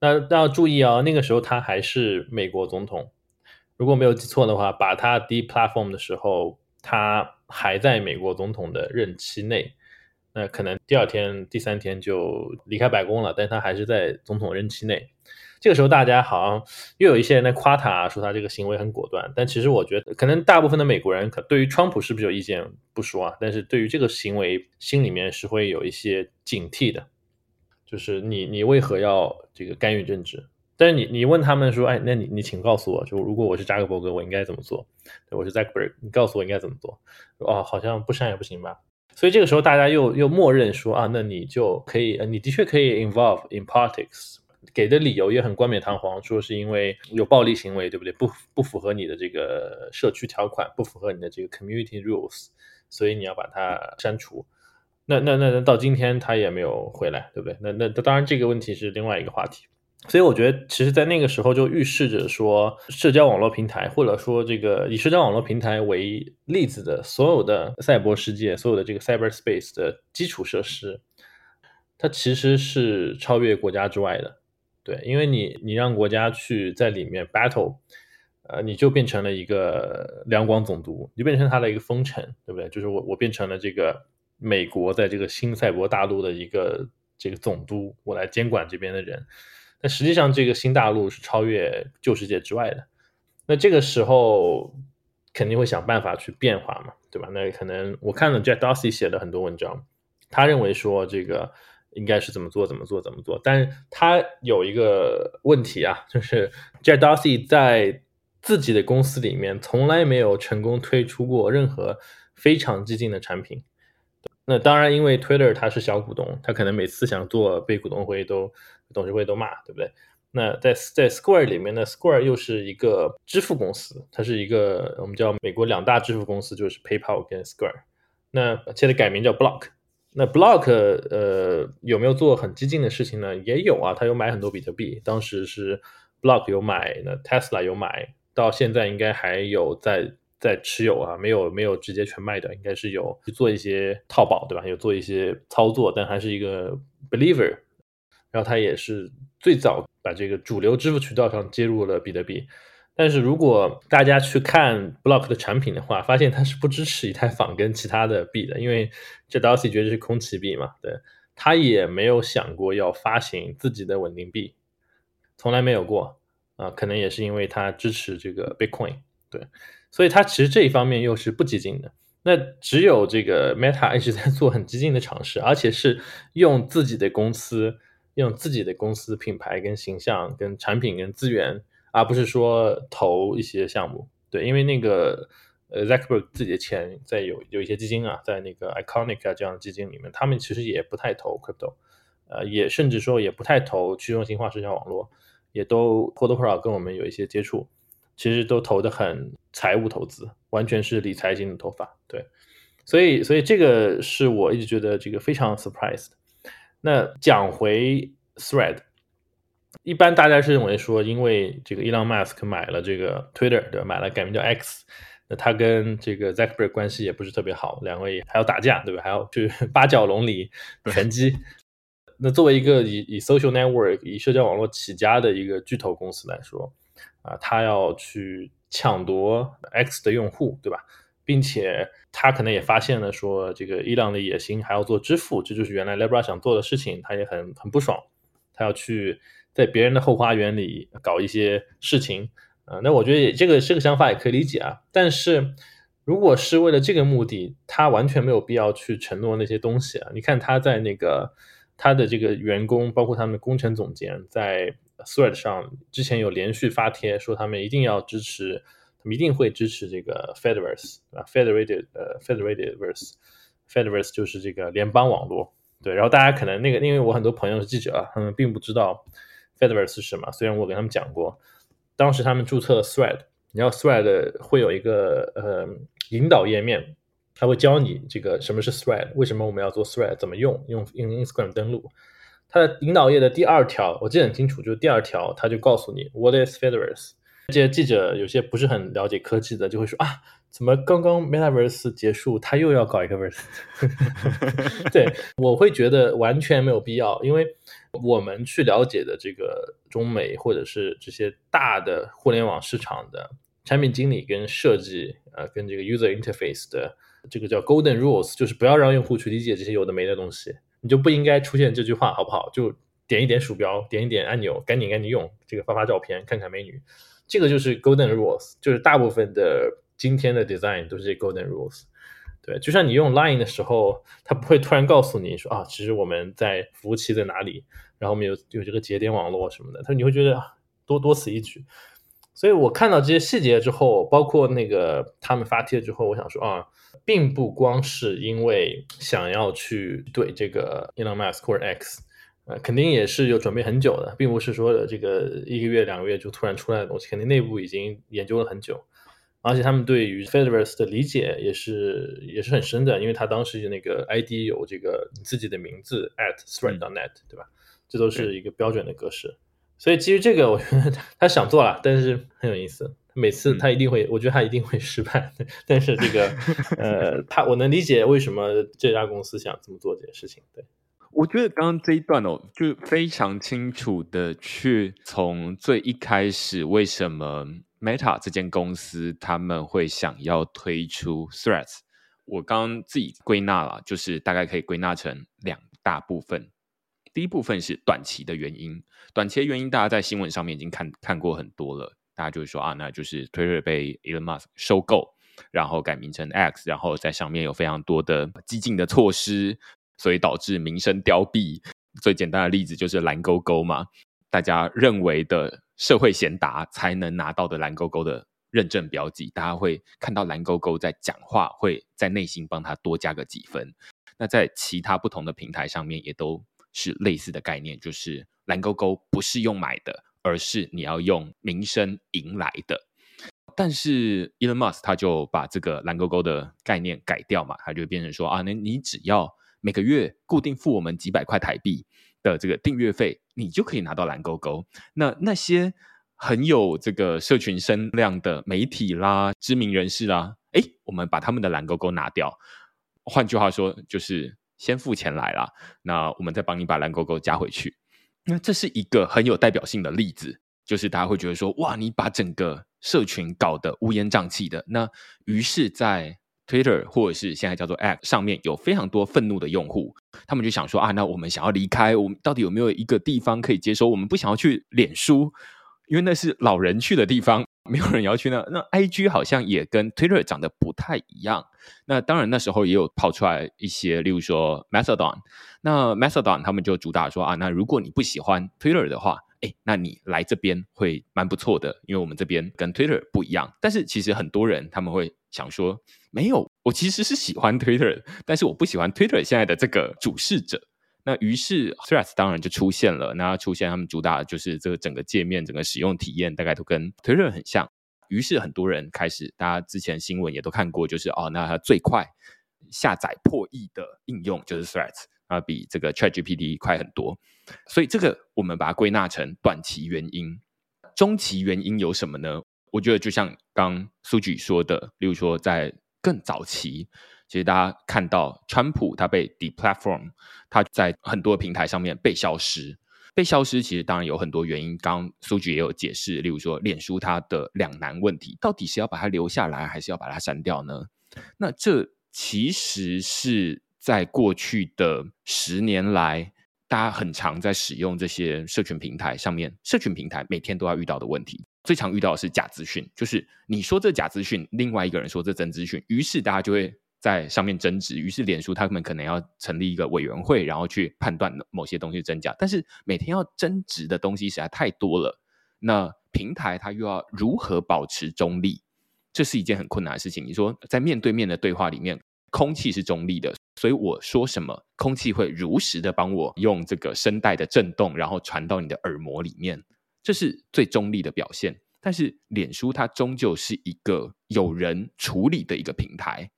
S2: 那大家要注意啊，那个时候他还是美国总统，如果没有记错的话，把他 deplatform 的时候，他还在美国总统的任期内，那可能第二天、第三天就离开白宫了，但他还是在总统任期内。这个时候大家好像又有一些人在夸他，说他这个行为很果断，但其实我觉得，可能大部分的美国人可对于川普是不是有意见不说啊，但是对于这个行为，心里面是会有一些警惕的。就是你，你为何要这个干预政治？但是你，你问他们说，哎，那你，你请告诉我，就如果我是扎克伯格，我应该怎么做？对，我是扎克伯格，你告诉我应该怎么做？哦，好像不删也不行吧？所以这个时候大家又又默认说啊，那你就可以，你的确可以 involve in politics，给的理由也很冠冕堂皇，说是因为有暴力行为，对不对？不不符合你的这个社区条款，不符合你的这个 community rules，所以你要把它删除。那那那那到今天他也没有回来，对不对？那那当然这个问题是另外一个话题。所以我觉得，其实，在那个时候就预示着说，社交网络平台或者说这个以社交网络平台为例子的所有的赛博世界，所有的这个 cyberspace 的基础设施，它其实是超越国家之外的。对，因为你你让国家去在里面 battle，呃，你就变成了一个两广总督，你就变成他的一个封臣，对不对？就是我我变成了这个。美国在这个新赛博大陆的一个这个总督，我来监管这边的人。但实际上，这个新大陆是超越旧世界之外的。那这个时候肯定会想办法去变化嘛，对吧？那可能我看了 Jack Dorsey 写的很多文章，他认为说这个应该是怎么做怎么做怎么做。但他有一个问题啊，就是 Jack Dorsey 在自己的公司里面从来没有成功推出过任何非常激进的产品。那当然，因为 Twitter 它是小股东，他可能每次想做被股东会都董事会都骂，对不对？那在在 Square 里面呢，Square 又是一个支付公司，它是一个我们叫美国两大支付公司，就是 PayPal 跟 Square。那现在改名叫 Block。那 Block 呃有没有做很激进的事情呢？也有啊，他有买很多比特币，当时是 Block 有买，那 Tesla 有买，到现在应该还有在在持有啊，没有没有直接全卖的，应该是有去做一些套保，对吧？有做一些操作，但还是一个 believer。然后他也是最早把这个主流支付渠道上接入了比特币。但是如果大家去看 Block 的产品的话，发现它是不支持以太坊跟其他的币的，因为这 Darcy 觉得是空气币嘛，对，他也没有想过要发行自己的稳定币，从来没有过啊，可能也是因为他支持这个 Bitcoin，对，所以他其实这一方面又是不激进的。那只有这个 Meta 一直在做很激进的尝试，而且是用自己的公司。用自己的公司品牌跟形象、跟产品、跟资源，而不是说投一些项目。对，因为那个呃，Zuckerberg 自己的钱在有有一些基金啊，在那个 Iconic 啊这样的基金里面，他们其实也不太投 crypto，呃，也甚至说也不太投去中心化社交网络，也都或多或少跟我们有一些接触，其实都投的很财务投资，完全是理财型的投法。对，所以所以这个是我一直觉得这个非常 surprised。那讲回 Thread，一般大家是认为说，因为这个 Elon Musk 买了这个 Twitter，对吧？买了改名叫 X，那他跟这个 Zuckerberg 关系也不是特别好，两位还要打架，对吧？还要去 八角笼里拳击。那作为一个以以 social network 以社交网络起家的一个巨头公司来说，啊，他要去抢夺 X 的用户，对吧？并且他可能也发现了说，这个伊朗的野心还要做支付，这就是原来 Libra 想做的事情，他也很很不爽，他要去在别人的后花园里搞一些事情，啊、那我觉得这个这个想法也可以理解啊。但是如果是为了这个目的，他完全没有必要去承诺那些东西啊。你看他在那个他的这个员工，包括他们的工程总监，在 Thread 上之前有连续发帖说，他们一定要支持。他们一定会支持这个 Fediverse 啊，Federated 呃，Federated Verse，Fediverse 就是这个联邦网络。对，然后大家可能那个，因为我很多朋友是记者，他们并不知道 Fediverse 是什么。虽然我给他们讲过，当时他们注册了 Thread，然后 Thread 会有一个呃引导页面，他会教你这个什么是 Thread，为什么我们要做 Thread，怎么用，用用 Instagram 登录。它的引导页的第二条，我记得很清楚，就是第二条，他就告诉你 What is Fediverse。这些记者有些不是很了解科技的，就会说啊，怎么刚刚 Metaverse 结束，他又要搞一个 Verse？对，我会觉得完全没有必要，因为我们去了解的这个中美或者是这些大的互联网市场的产品经理跟设计，呃，跟这个 User Interface 的这个叫 Golden Rules，就是不要让用户去理解这些有的没的东西，你就不应该出现这句话，好不好？就点一点鼠标，点一点按钮，赶紧赶紧用，这个发发照片，看看美女。这个就是 Golden Rules，就是大部分的今天的 design 都是 Golden Rules。对，就像你用 Line 的时候，它不会突然告诉你说啊，其实我们在服务器在哪里，然后我们有有这个节点网络什么的，他说你会觉得多多此一举。所以我看到这些细节之后，包括那个他们发帖之后，我想说啊，并不光是因为想要去怼这个 Elon Musk 或者 X。呃，肯定也是有准备很久的，并不是说这个一个月两个月就突然出来的东西，肯定内部已经研究了很久，而且他们对于 Fediverse 的理解也是也是很深的，因为他当时那个 ID 有这个你自己的名字 at thread.net，对吧？这都是一个标准的格式，所以基于这个，我觉得他他想做了，但是很有意思，每次他一定会，我觉得他一定会失败，但是这个 呃，他我能理解为什么这家公司想这么做这件事情，对。
S1: 我觉得刚刚这一段哦，就非常清楚的去从最一开始，为什么 Meta 这间公司他们会想要推出 Threads，我刚刚自己归纳了，就是大概可以归纳成两大部分。第一部分是短期的原因，短期的原因大家在新闻上面已经看看过很多了，大家就会说啊，那就是 Twitter 被 Elon Musk 收购，然后改名成 X，然后在上面有非常多的激进的措施。所以导致名声凋敝。最简单的例子就是蓝勾勾嘛，大家认为的社会贤达才能拿到的蓝勾勾的认证标记，大家会看到蓝勾勾在讲话，会在内心帮他多加个几分。那在其他不同的平台上面也都是类似的概念，就是蓝勾勾不是用买的，而是你要用名声赢来的。但是 Elon Musk 他就把这个蓝勾勾的概念改掉嘛，他就变成说啊，那你只要每个月固定付我们几百块台币的这个订阅费，你就可以拿到蓝勾勾。那那些很有这个社群声量的媒体啦、知名人士啦，哎，我们把他们的蓝勾勾拿掉。换句话说，就是先付钱来啦，那我们再帮你把蓝勾勾加回去。那这是一个很有代表性的例子，就是大家会觉得说，哇，你把整个社群搞得乌烟瘴气的。那于是，在 Twitter 或者是现在叫做 App 上面有非常多愤怒的用户，他们就想说啊，那我们想要离开，我们到底有没有一个地方可以接收？我们不想要去脸书。因为那是老人去的地方，没有人要去那。那 IG 好像也跟 Twitter 长得不太一样。那当然那时候也有跑出来一些，例如说 Mastodon。那 Mastodon 他们就主打说啊，那如果你不喜欢 Twitter 的话，哎，那你来这边会蛮不错的，因为我们这边跟 Twitter 不一样。但是其实很多人他们会想说，没有，我其实是喜欢 Twitter，但是我不喜欢 Twitter 现在的这个主事者。那于是 Threads 当然就出现了，那出现他们主打的就是这个整个界面、整个使用体验大概都跟 Twitter 很像。于是很多人开始，大家之前新闻也都看过，就是哦，那它最快下载破亿的应用就是 Threads 啊，比这个 ChatGPT 快很多。所以这个我们把它归纳成短期原因，中期原因有什么呢？我觉得就像刚 Suji 说的，例如说在更早期。其实大家看到，川普他被 deplatform，他在很多平台上面被消失。被消失其实当然有很多原因，刚刚苏局也有解释，例如说脸书它的两难问题，到底是要把它留下来，还是要把它删掉呢？那这其实是在过去的十年来，大家很常在使用这些社群平台上面，社群平台每天都要遇到的问题。最常遇到的是假资讯，就是你说这假资讯，另外一个人说这真资讯，于是大家就会。在上面争执，于是脸书他们可能要成立一个委员会，然后去判断某些东西真假。但是每天要争执的东西实在太多了，那平台它又要如何保持中立？这是一件很困难的事情。你说在面对面的对话里面，空气是中立的，所以我说什么，空气会如实的帮我用这个声带的震动，然后传到你的耳膜里面，这是最中立的表现。但是脸书它终究是一个有人处理的一个平台。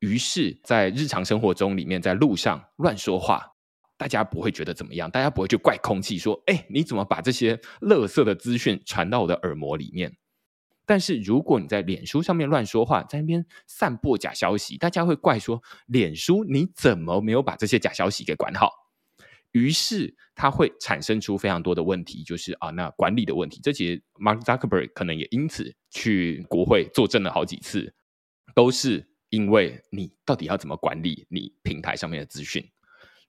S1: 于是，在日常生活中里面，在路上乱说话，大家不会觉得怎么样，大家不会去怪空气说：“哎，你怎么把这些垃圾的资讯传到我的耳膜里面？”但是，如果你在脸书上面乱说话，在那边散播假消息，大家会怪说：“脸书你怎么没有把这些假消息给管好？”于是，它会产生出非常多的问题，就是啊，那管理的问题。这其实 Mark Zuckerberg 可能也因此去国会作证了好几次，都是。因为你到底要怎么管理你平台上面的资讯？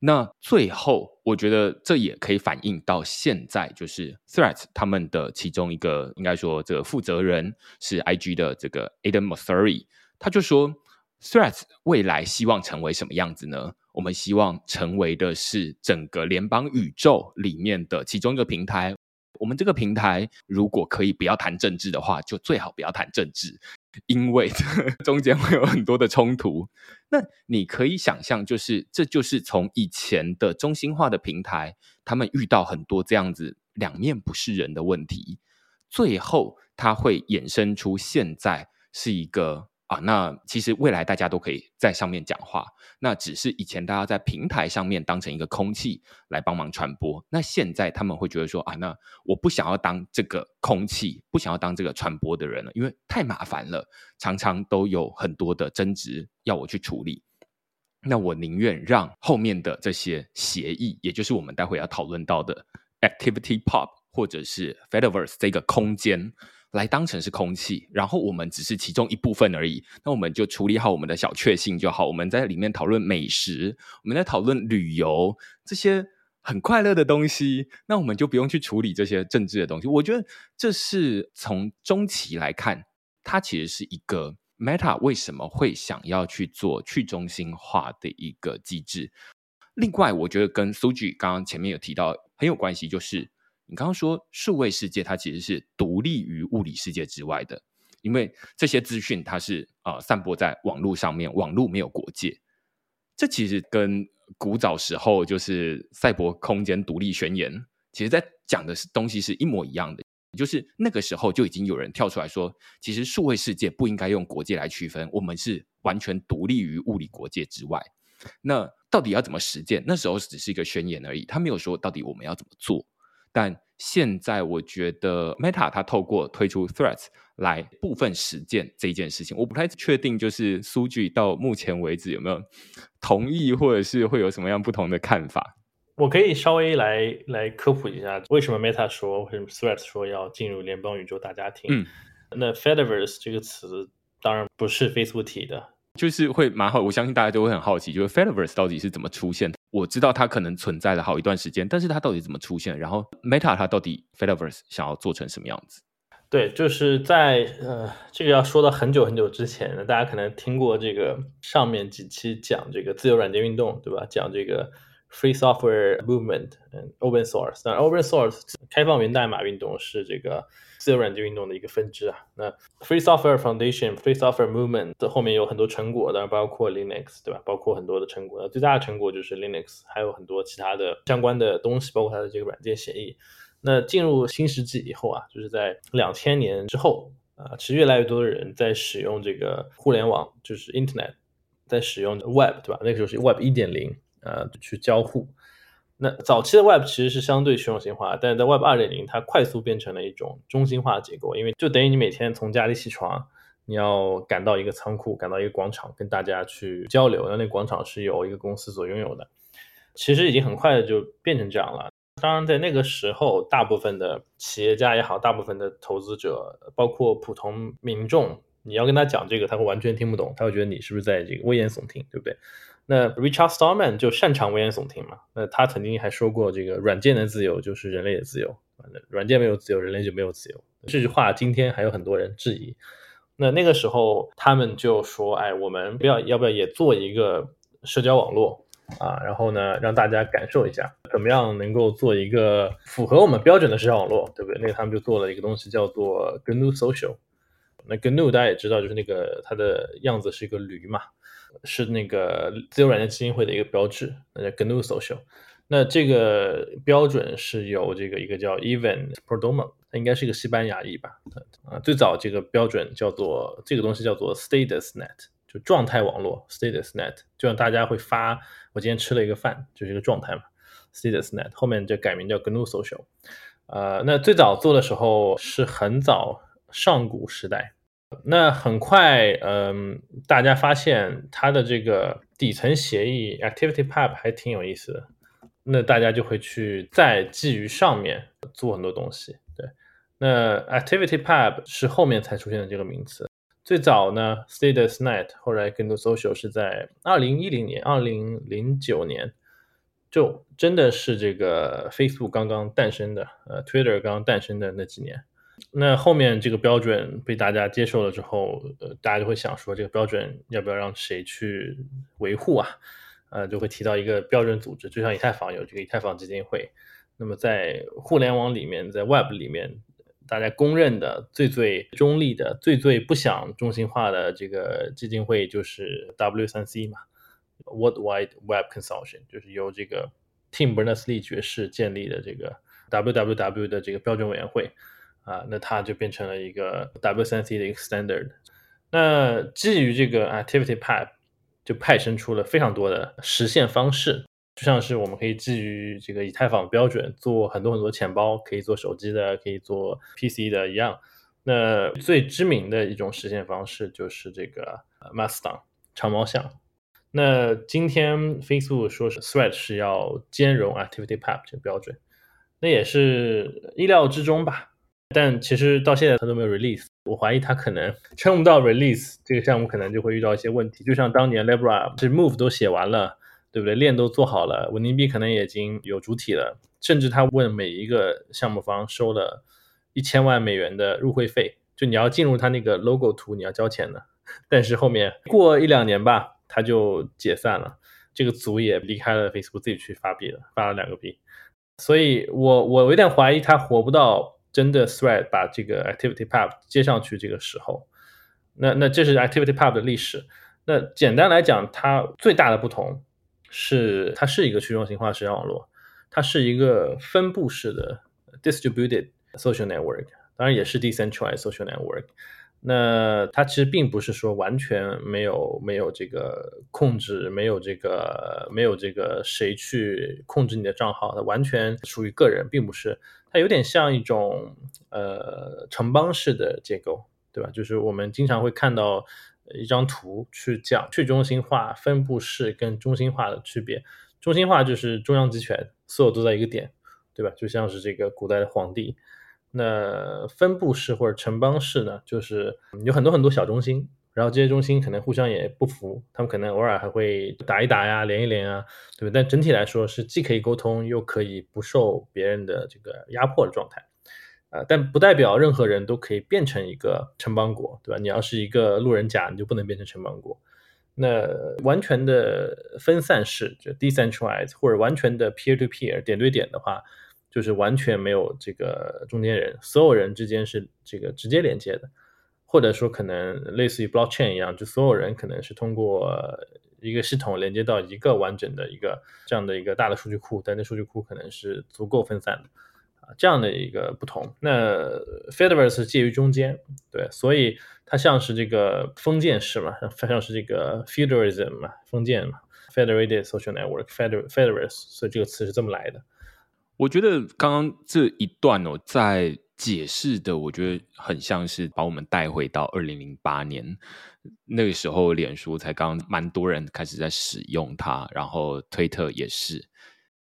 S1: 那最后，我觉得这也可以反映到现在，就是 Threads 他们的其中一个应该说这个负责人是 IG 的这个 Adam Mosseri，他就说 Threads 未来希望成为什么样子呢？我们希望成为的是整个联邦宇宙里面的其中一个平台。我们这个平台如果可以不要谈政治的话，就最好不要谈政治。因为 中间会有很多的冲突，那你可以想象，就是这就是从以前的中心化的平台，他们遇到很多这样子两面不是人的问题，最后它会衍生出现在是一个。啊，那其实未来大家都可以在上面讲话，那只是以前大家在平台上面当成一个空气来帮忙传播，那现在他们会觉得说啊，那我不想要当这个空气，不想要当这个传播的人了，因为太麻烦了，常常都有很多的争执要我去处理，那我宁愿让后面的这些协议，也就是我们待会要讨论到的 ActivityPub 或者是 Fediverse 这个空间。来当成是空气，然后我们只是其中一部分而已。那我们就处理好我们的小确幸就好。我们在里面讨论美食，我们在讨论旅游这些很快乐的东西。那我们就不用去处理这些政治的东西。我觉得这是从中期来看，它其实是一个 Meta 为什么会想要去做去中心化的一个机制。另外，我觉得跟 Suji 刚刚前面有提到很有关系，就是。你刚刚说数位世界，它其实是独立于物理世界之外的，因为这些资讯它是呃散播在网络上面，网络没有国界。这其实跟古早时候就是赛博空间独立宣言，其实在讲的是东西是一模一样的，就是那个时候就已经有人跳出来说，其实数位世界不应该用国界来区分，我们是完全独立于物理国界之外。那到底要怎么实践？那时候只是一个宣言而已，他没有说到底我们要怎么做。但现在我觉得 Meta 它透过推出 Threads 来部分实践这件事情，我不太确定，就是 Suji 到目前为止有没有同意，或者是会有什么样不同的看法？
S2: 我可以稍微来来科普一下，为什么 Meta 说，为什么 Threads 说要进入联邦宇宙大家庭？嗯，那 Fediverse 这个词当然不是 Facebook 提的，
S1: 就是会蛮好，我相信大家都会很好奇，就是 Fediverse 到底是怎么出现的？我知道它可能存在了好一段时间，但是它到底怎么出现？然后 Meta 它到底 Fediverse 想要做成什么样子？
S2: 对，就是在呃，这个要说到很久很久之前，大家可能听过这个上面几期讲这个自由软件运动，对吧？讲这个 Free Software Movement 嗯 Open Source，那 Open Source 开放源代码运动是这个。自由软件运动的一个分支啊，那 Free Software Foundation、Free Software Movement 的后面有很多成果，当然包括 Linux，对吧？包括很多的成果，那最大的成果就是 Linux，还有很多其他的相关的东西，包括它的这个软件协议。那进入新世纪以后啊，就是在两千年之后啊，其实越来越多的人在使用这个互联网，就是 Internet，在使用 Web，对吧？那个时候是 Web 一点零，呃，去交互。那早期的 Web 其实是相对去中心化，但是在 Web 二点零，它快速变成了一种中心化的结构，因为就等于你每天从家里起床，你要赶到一个仓库，赶到一个广场，跟大家去交流。那那广场是由一个公司所拥有的，其实已经很快的就变成这样了。当然，在那个时候，大部分的企业家也好，大部分的投资者，包括普通民众，你要跟他讲这个，他会完全听不懂，他会觉得你是不是在这个危言耸听，对不对？那 Richard Stallman 就擅长危言耸听嘛。那他曾经还说过，这个软件的自由就是人类的自由。软件没有自由，人类就没有自由。这句话今天还有很多人质疑。那那个时候他们就说：“哎，我们不要要不要也做一个社交网络啊？然后呢，让大家感受一下怎么样能够做一个符合我们标准的社交网络，对不对？”那个他们就做了一个东西叫做 GNU Social。那 GNU 大家也知道，就是那个它的样子是一个驴嘛。是那个自由软件基金会的一个标志，那叫 GNU Social。那这个标准是由这个一个叫 Ivan Perdomo，他应该是一个西班牙裔吧？啊，最早这个标准叫做这个东西叫做 StatusNet，就状态网络 StatusNet，就让大家会发我今天吃了一个饭，就是一个状态嘛。StatusNet 后面就改名叫 GNU Social。呃，那最早做的时候是很早上古时代。那很快，嗯，大家发现它的这个底层协议 ActivityPub 还挺有意思的，那大家就会去在基于上面做很多东西。对，那 ActivityPub 是后面才出现的这个名词，最早呢，StatusNet 后来更多 Social 是在二零一零年、二零零九年，就真的是这个 Facebook 刚刚诞生的，呃，Twitter 刚刚诞生的那几年。那后面这个标准被大家接受了之后，呃，大家就会想说，这个标准要不要让谁去维护啊？呃，就会提到一个标准组织，就像以太坊有这个以太坊基金会。那么在互联网里面，在 Web 里面，大家公认的最最中立的、最最不想中心化的这个基金会就是 W3C 嘛，World Wide Web Consortium，就是由这个 Tim Berners-Lee 爵士建立的这个 WWW 的这个标准委员会。啊，那它就变成了一个 W3C 的一个 standard。那基于这个 ActivityPub，就派生出了非常多的实现方式，就像是我们可以基于这个以太坊标准做很多很多钱包，可以做手机的，可以做 PC 的一样。那最知名的一种实现方式就是这个 Mastodon 长毛象。那今天 Facebook 说是 Thread 是要兼容 ActivityPub 这个标准，那也是意料之中吧。但其实到现在他都没有 release，我怀疑他可能 撑不到 release，这个项目可能就会遇到一些问题。就像当年 Libra 这 Move 都写完了，对不对？链都做好了，稳定币可能已经有主体了，甚至他问每一个项目方收了一千万美元的入会费，就你要进入他那个 logo 图，你要交钱的。但是后面过一两年吧，他就解散了，这个组也离开了 Facebook，自己去发币了，发了两个币。所以我我有点怀疑他活不到。真的，Thread 把这个 ActivityPub 接上去，这个时候，那那这是 ActivityPub 的历史。那简单来讲，它最大的不同是，它是一个去中心化社交网络，它是一个分布式的 distributed social network，当然也是 decentralized social network。那它其实并不是说完全没有没有这个控制，没有这个没有这个谁去控制你的账号，它完全属于个人，并不是。它有点像一种呃城邦式的结构，对吧？就是我们经常会看到一张图去讲去中心化、分布式跟中心化的区别。中心化就是中央集权，所有都在一个点，对吧？就像是这个古代的皇帝。那分布式或者城邦式呢，就是有很多很多小中心，然后这些中心可能互相也不服，他们可能偶尔还会打一打呀、连一连啊，对吧？但整体来说是既可以沟通，又可以不受别人的这个压迫的状态，啊、但不代表任何人都可以变成一个城邦国，对吧？你要是一个路人甲，你就不能变成城邦国。那完全的分散式就 decentralized 或者完全的 peer to peer 点对点的话。就是完全没有这个中间人，所有人之间是这个直接连接的，或者说可能类似于 blockchain 一样，就所有人可能是通过一个系统连接到一个完整的一个这样的一个大的数据库，但那数据库可能是足够分散的啊，这样的一个不同。那 Fediverse 介于中间，对，所以它像是这个封建式嘛，像是这个 feudalism 嘛，封建嘛，Federated Social Network，Fediverse，所以这个词是这么来的。
S1: 我觉得刚刚这一段哦，在解释的，我觉得很像是把我们带回到二零零八年那个时候，脸书才刚蛮多人开始在使用它，然后推特也是。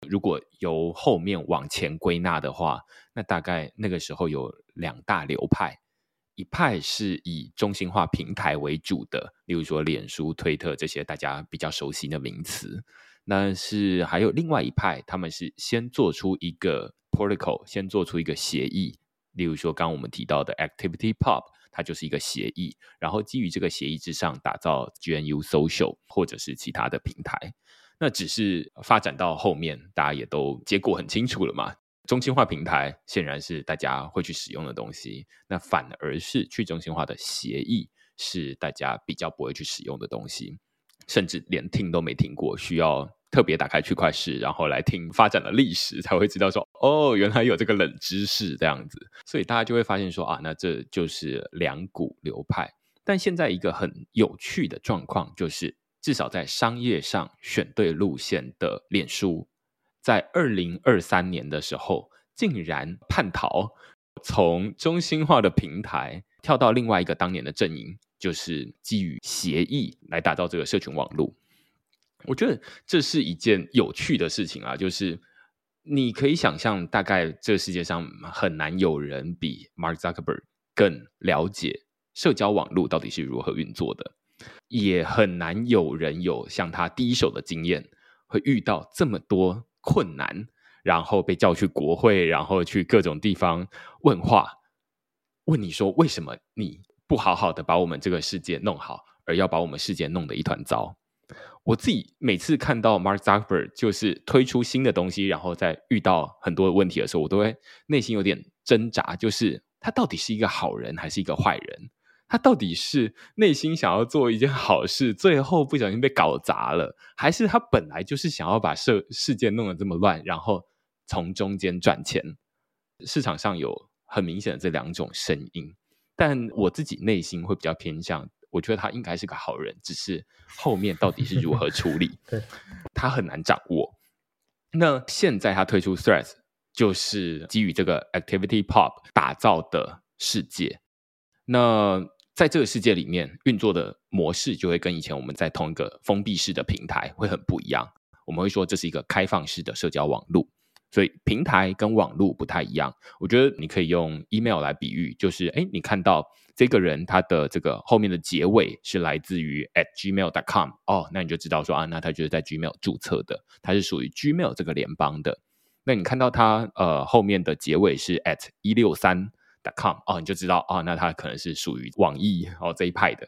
S1: 如果由后面往前归纳的话，那大概那个时候有两大流派，一派是以中心化平台为主的，例如说脸书、推特这些大家比较熟悉的名词。那是还有另外一派，他们是先做出一个 protocol，先做出一个协议。例如说，刚刚我们提到的 ActivityPub，它就是一个协议，然后基于这个协议之上打造 GNU Social 或者是其他的平台。那只是发展到后面，大家也都结果很清楚了嘛。中心化平台显然是大家会去使用的东西，那反而是去中心化的协议是大家比较不会去使用的东西。甚至连听都没听过，需要特别打开区块势，然后来听发展的历史，才会知道说，哦，原来有这个冷知识这样子。所以大家就会发现说，啊，那这就是两股流派。但现在一个很有趣的状况就是，至少在商业上选对路线的脸书，在二零二三年的时候，竟然叛逃，从中心化的平台跳到另外一个当年的阵营。就是基于协议来打造这个社群网络，我觉得这是一件有趣的事情啊。就是你可以想象，大概这个世界上很难有人比 Mark Zuckerberg 更了解社交网络到底是如何运作的，也很难有人有像他第一手的经验，会遇到这么多困难，然后被叫去国会，然后去各种地方问话，问你说为什么你。不好好的把我们这个世界弄好，而要把我们世界弄得一团糟。我自己每次看到 Mark Zuckerberg 就是推出新的东西，然后在遇到很多问题的时候，我都会内心有点挣扎，就是他到底是一个好人还是一个坏人？他到底是内心想要做一件好事，最后不小心被搞砸了，还是他本来就是想要把世世界弄得这么乱，然后从中间赚钱？市场上有很明显的这两种声音。但我自己内心会比较偏向，我觉得他应该是个好人，只是后面到底是如何处理，他很难掌握。那现在他推出 Threads，就是基于这个 Activity Pop 打造的世界。那在这个世界里面运作的模式，就会跟以前我们在同一个封闭式的平台会很不一样。我们会说这是一个开放式的社交网络。所以平台跟网络不太一样，我觉得你可以用 email 来比喻，就是哎，你看到这个人他的这个后面的结尾是来自于 at gmail dot com，哦，那你就知道说啊，那他就是在 Gmail 注册的，他是属于 Gmail 这个联邦的。那你看到他呃后面的结尾是 at 一六三 .com 哦，你就知道啊，那他可能是属于网易哦这一派的，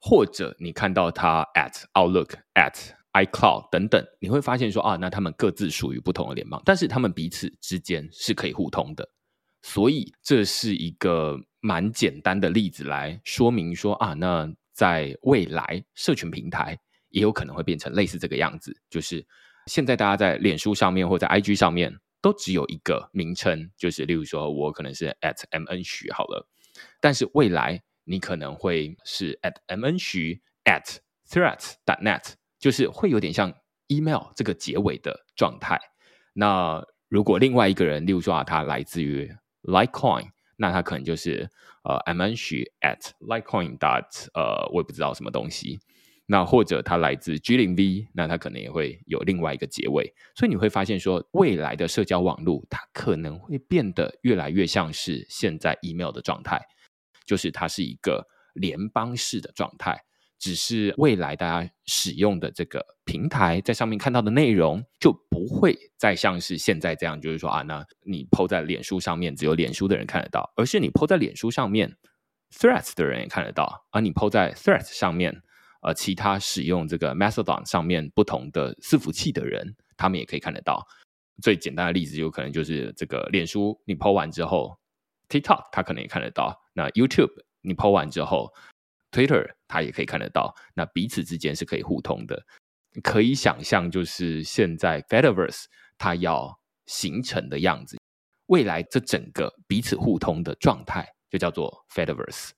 S1: 或者你看到他 at Outlook at iCloud 等等，你会发现说啊，那他们各自属于不同的联邦，但是他们彼此之间是可以互通的。所以这是一个蛮简单的例子来说明说啊，那在未来社群平台也有可能会变成类似这个样子，就是现在大家在脸书上面或者 IG 上面都只有一个名称，就是例如说我可能是 at mn 许好了，但是未来你可能会是 at mn 徐 at threats dot net，就是会有点像 email 这个结尾的状态。那如果另外一个人，例如说啊，他来自于 Litecoin，那他可能就是呃 mn 徐 at Litecoin dot 呃，我也不知道什么东西。那或者他来自 G 零 V，那他可能也会有另外一个结尾，所以你会发现说，未来的社交网络它可能会变得越来越像是现在 email 的状态，就是它是一个联邦式的状态，只是未来大家使用的这个平台在上面看到的内容就不会再像是现在这样，就是说啊，那你 PO 在脸书上面只有脸书的人看得到，而是你 PO 在脸书上面，Threads 的人也看得到，而你 PO 在 Threads 上面。呃，其他使用这个 Mastodon 上面不同的伺服器的人，他们也可以看得到。最简单的例子，有可能就是这个脸书，你 PO 完之后，TikTok 他可能也看得到。那 YouTube 你 PO 完之后，Twitter 他也可以看得到。那彼此之间是可以互通的。可以想象，就是现在 Fediverse 它要形成的样子，未来这整个彼此互通的状态，就叫做 Fediverse。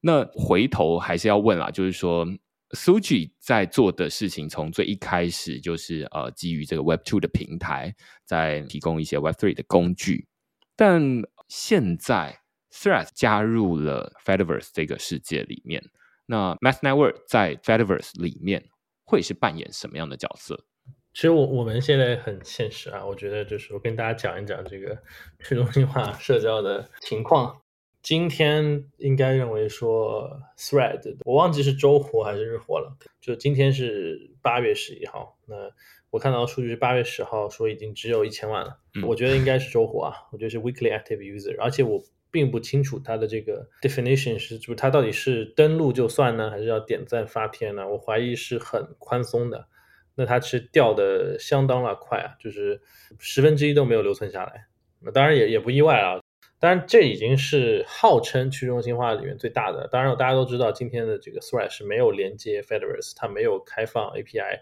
S1: 那回头还是要问啦，就是说，Suji 在做的事情，从最一开始就是呃，基于这个 Web Two 的平台，在提供一些 Web Three 的工具。但现在 Threads 加入了 Fediverse 这个世界里面，那 Math Network 在 Fediverse 里面会是扮演什么样的角色？
S2: 其实我我们现在很现实啊，我觉得就是我跟大家讲一讲这个 去中心化社交的情况。今天应该认为说，Thread，我忘记是周活还是日活了。就今天是八月十一号，那我看到的数据是八月十号，说已经只有一千万了。嗯、我觉得应该是周活啊，我觉得是 Weekly Active User，而且我并不清楚它的这个 definition 是，就是它到底是登录就算呢，还是要点赞发帖呢？我怀疑是很宽松的。那它其实掉的相当的快啊，就是十分之一都没有留存下来。那当然也也不意外啊。当然，这已经是号称去中心化里面最大的。当然，大家都知道，今天的这个 thread 是没有连接 Fediverse，它没有开放 API，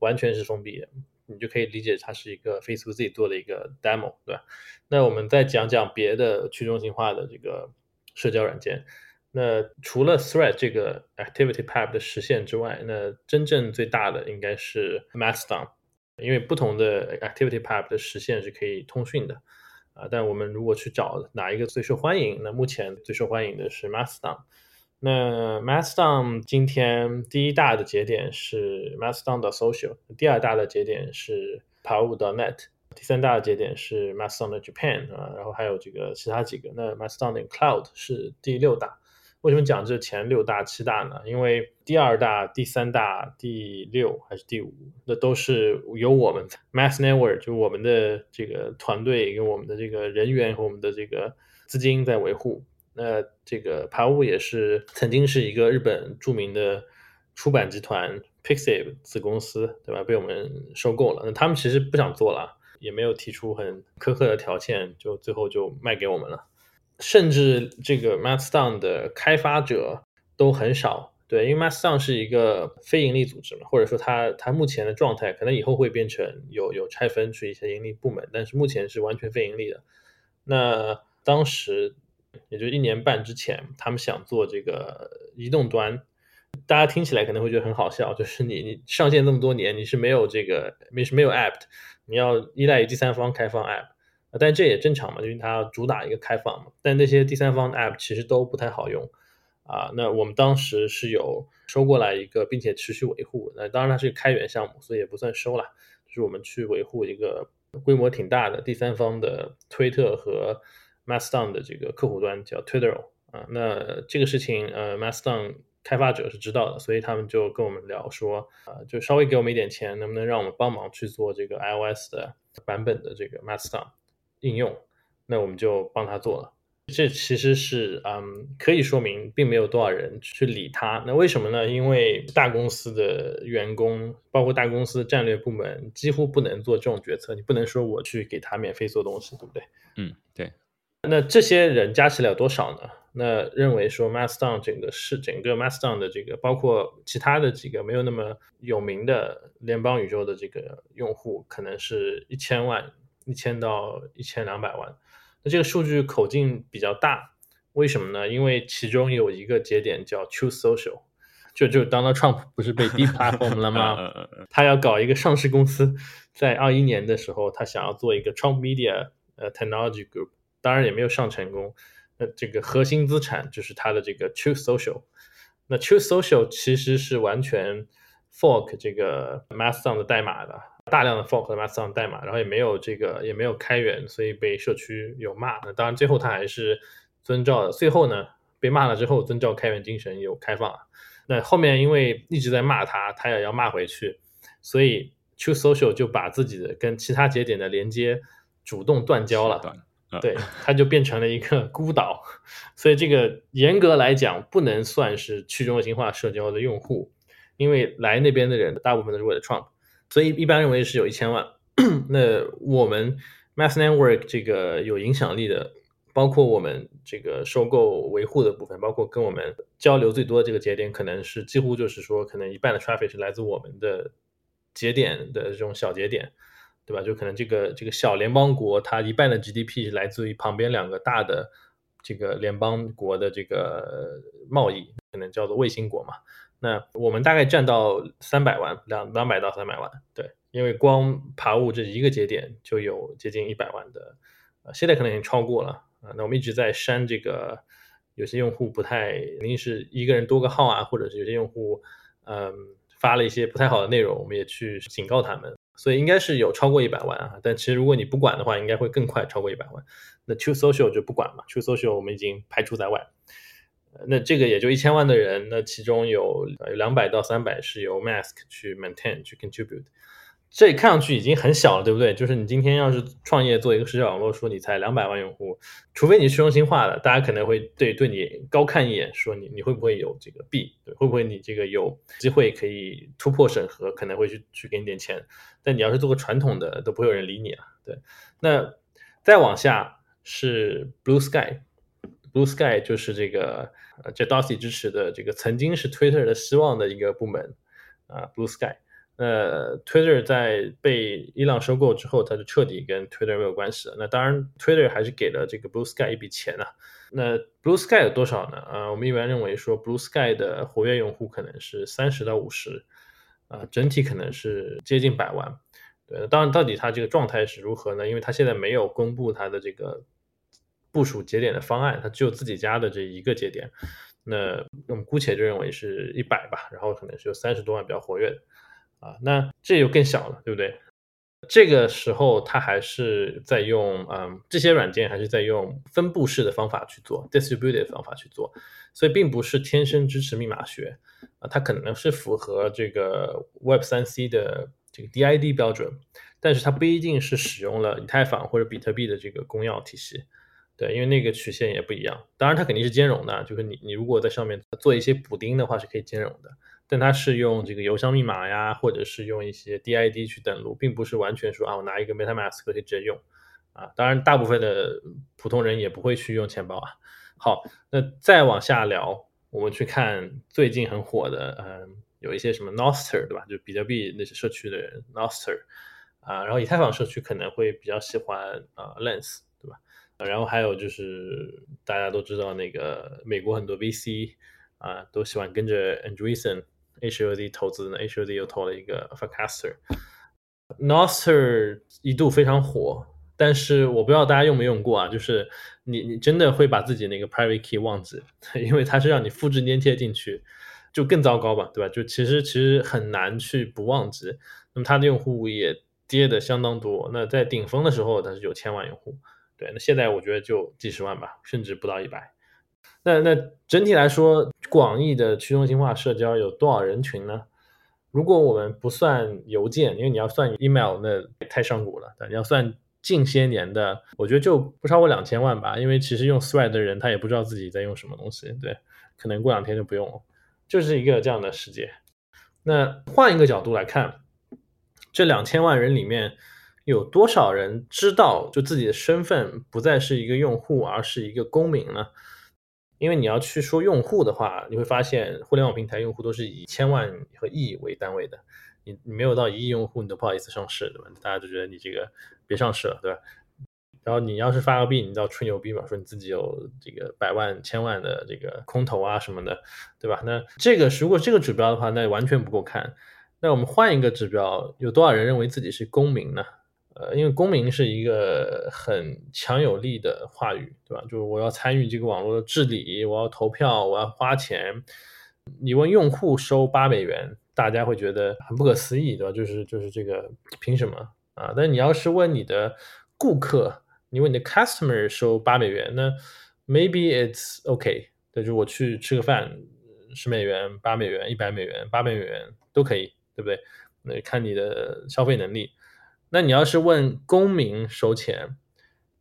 S2: 完全是封闭的。你就可以理解它是一个 Facebook 自己做的一个 demo，对吧？那我们再讲讲别的去中心化的这个社交软件。那除了 Thread 这个 ActivityPub 的实现之外，那真正最大的应该是 Mastodon，因为不同的 ActivityPub 的实现是可以通讯的。啊，但我们如果去找哪一个最受欢迎，那目前最受欢迎的是 Mastodon。那 Mastodon 今天第一大的节点是 Mastodon 的 Social，第二大的节点是 Pawu.net，第三大的节点是 Mastodon 的 Japan 啊，然后还有这个其他几个。那 Mastodon 的 Cloud 是第六大。为什么讲这前六大七大呢？因为第二大、第三大、第六还是第五，那都是由我们 Math Network 就我们的这个团队跟我们的这个人员和我们的这个资金在维护。那这个 Pawu 也是曾经是一个日本著名的出版集团 Pixiv 子公司，对吧？被我们收购了。那他们其实不想做了，也没有提出很苛刻的条件，就最后就卖给我们了。甚至这个 Mastodon 的开发者都很少，对，因为 Mastodon 是一个非盈利组织嘛，或者说它它目前的状态可能以后会变成有有拆分出一些盈利部门，但是目前是完全非盈利的。那当时也就一年半之前，他们想做这个移动端，大家听起来可能会觉得很好笑，就是你你上线这么多年，你是没有这个没是没有 app，你要依赖于第三方开放 app。但这也正常嘛，因为它主打一个开放嘛。但那些第三方的 App 其实都不太好用啊。那我们当时是有收过来一个，并且持续维护。那当然它是个开源项目，所以也不算收了，就是我们去维护一个规模挺大的第三方的推特和 Mastodon 的这个客户端，叫 Twitter 啊。那这个事情呃，Mastodon 开发者是知道的，所以他们就跟我们聊说啊，就稍微给我们一点钱，能不能让我们帮忙去做这个 iOS 的版本的这个 Mastodon。应用，那我们就帮他做了。这其实是嗯，可以说明并没有多少人去理他。那为什么呢？因为大公司的员工，包括大公司战略部门，几乎不能做这种决策。你不能说我去给他免费做东西，对不对？
S1: 嗯，对。
S2: 那这些人加起来有多少呢？那认为说 Mastodon 整个是整个 Mastodon 的这个，包括其他的几个没有那么有名的联邦宇宙的这个用户，可能是一千万。一千到一千两百万，那这个数据口径比较大，为什么呢？因为其中有一个节点叫 Truth Social，就就 Donald Trump 不是被 deplatform 了吗？他要搞一个上市公司，在二一年的时候，他想要做一个 Trump Media 呃 Technology Group，当然也没有上成功。那这个核心资产就是他的这个 True Social。那 True Social 其实是完全 fork 这个 Mastodon 的代码的，大量的 fork 和 Mastodon 代码，然后也没有这个也没有开源，所以被社区有骂。那当然最后他还是遵照的，最后呢被骂了之后遵照开源精神有开放。那后面因为一直在骂他，他也要骂回去，所以 True Social 就把自己的跟其他节点的连接主动断交了。对，它就变成了一个孤岛，所以这个严格来讲不能算是去中心化社交的用户，因为来那边的人大部分都是为了 Trump，所以一般认为是有一千万。那我们 Mass Network 这个有影响力的，包括我们这个收购维护的部分，包括跟我们交流最多的这个节点，可能是几乎就是说，可能一半的 traffic 是来自我们的节点的这种小节点。对吧？就可能这个这个小联邦国，它一半的 GDP 是来自于旁边两个大的这个联邦国的这个贸易，可能叫做卫星国嘛。那我们大概占到三百万，两两百到三百万。对，因为光爬物这一个节点就有接近一百万的，呃，现在可能已经超过了啊。那我们一直在删这个，有些用户不太，肯定是一个人多个号啊，或者是有些用户嗯发了一些不太好的内容，我们也去警告他们。所以应该是有超过一百万啊，但其实如果你不管的话，应该会更快超过一百万。那 True Social 就不管嘛，True Social 我们已经排除在外。那这个也就一千万的人，那其中有两百到三百是由 Mask 去 maintain 去 contribute。这看上去已经很小了，对不对？就是你今天要是创业做一个社交网络，说你才两百万用户，除非你是中心化的，大家可能会对对你高看一眼，说你你会不会有这个币，对，会不会你这个有机会可以突破审核，可能会去去给你点钱。但你要是做个传统的，都不会有人理你啊。对，那再往下是 Blue Sky，Blue Sky 就是这个呃 Jack Dorsey 支持的这个曾经是 Twitter 的希望的一个部门啊，Blue Sky。呃，Twitter 在被伊朗收购之后，它就彻底跟 Twitter 没有关系了。那当然，Twitter 还是给了这个 Blue Sky 一笔钱啊。那 Blue Sky 有多少呢？啊，我们一般认为说 Blue Sky 的活跃用户可能是三十到五十，啊，整体可能是接近百万。对，当然到底它这个状态是如何呢？因为它现在没有公布它的这个部署节点的方案，它只有自己家的这一个节点。那我们姑且就认为是一百吧，然后可能是有三十多万比较活跃的。啊，那这就更小了，对不对？这个时候他还是在用，嗯，这些软件还是在用分布式的方法去做，distributed 方法去做，所以并不是天生支持密码学啊，它可能是符合这个 Web 三 C 的这个 DID 标准，但是它不一定是使用了以太坊或者比特币的这个公钥体系，对，因为那个曲线也不一样。当然，它肯定是兼容的，就是你你如果在上面做一些补丁的话，是可以兼容的。但它是用这个邮箱密码呀，或者是用一些 DID 去登录，并不是完全说啊，我拿一个 MetaMask 可以直接用啊。当然，大部分的普通人也不会去用钱包啊。好，那再往下聊，我们去看最近很火的，嗯，有一些什么 Noster 对吧？就比特币那些社区的人 Noster 啊，然后以太坊社区可能会比较喜欢啊 Lens 对吧？然后还有就是大家都知道那个美国很多 VC 啊，都喜欢跟着 Andreessen。HOD 投资呢，HOD 又投了一个 Farcaster，Nostr 一度非常火，但是我不知道大家用没用过啊，就是你你真的会把自己那个 private key 忘记，因为它是让你复制粘贴进去，就更糟糕吧，对吧？就其实其实很难去不忘记，那么它的用户也跌的相当多，那在顶峰的时候它是有千万用户，对，那现在我觉得就几十万吧，甚至不到一百。那那整体来说，广义的去中心化社交有多少人群呢？如果我们不算邮件，因为你要算 email，那太上古了。但你要算近些年的，我觉得就不超过两千万吧。因为其实用 Thread 的人，他也不知道自己在用什么东西，对，可能过两天就不用了，就是一个这样的世界。那换一个角度来看，这两千万人里面有多少人知道，就自己的身份不再是一个用户，而是一个公民呢？因为你要去说用户的话，你会发现互联网平台用户都是以千万和亿为单位的。你你没有到一亿用户，你都不好意思上市，对吧？大家都觉得你这个别上市了，对吧？然后你要是发个币，你知道吹牛逼嘛？说你自己有这个百万、千万的这个空投啊什么的，对吧？那这个如果这个指标的话，那完全不够看。那我们换一个指标，有多少人认为自己是公民呢？呃，因为公民是一个很强有力的话语，对吧？就是我要参与这个网络的治理，我要投票，我要花钱。你问用户收八美元，大家会觉得很不可思议，对吧？就是就是这个凭什么啊？但你要是问你的顾客，你问你的 customer 收八美元，那 maybe it's okay，对，就我去吃个饭，十美元、八美元、一百美元、八百美元都可以，对不对？那看你的消费能力。那你要是问公民收钱，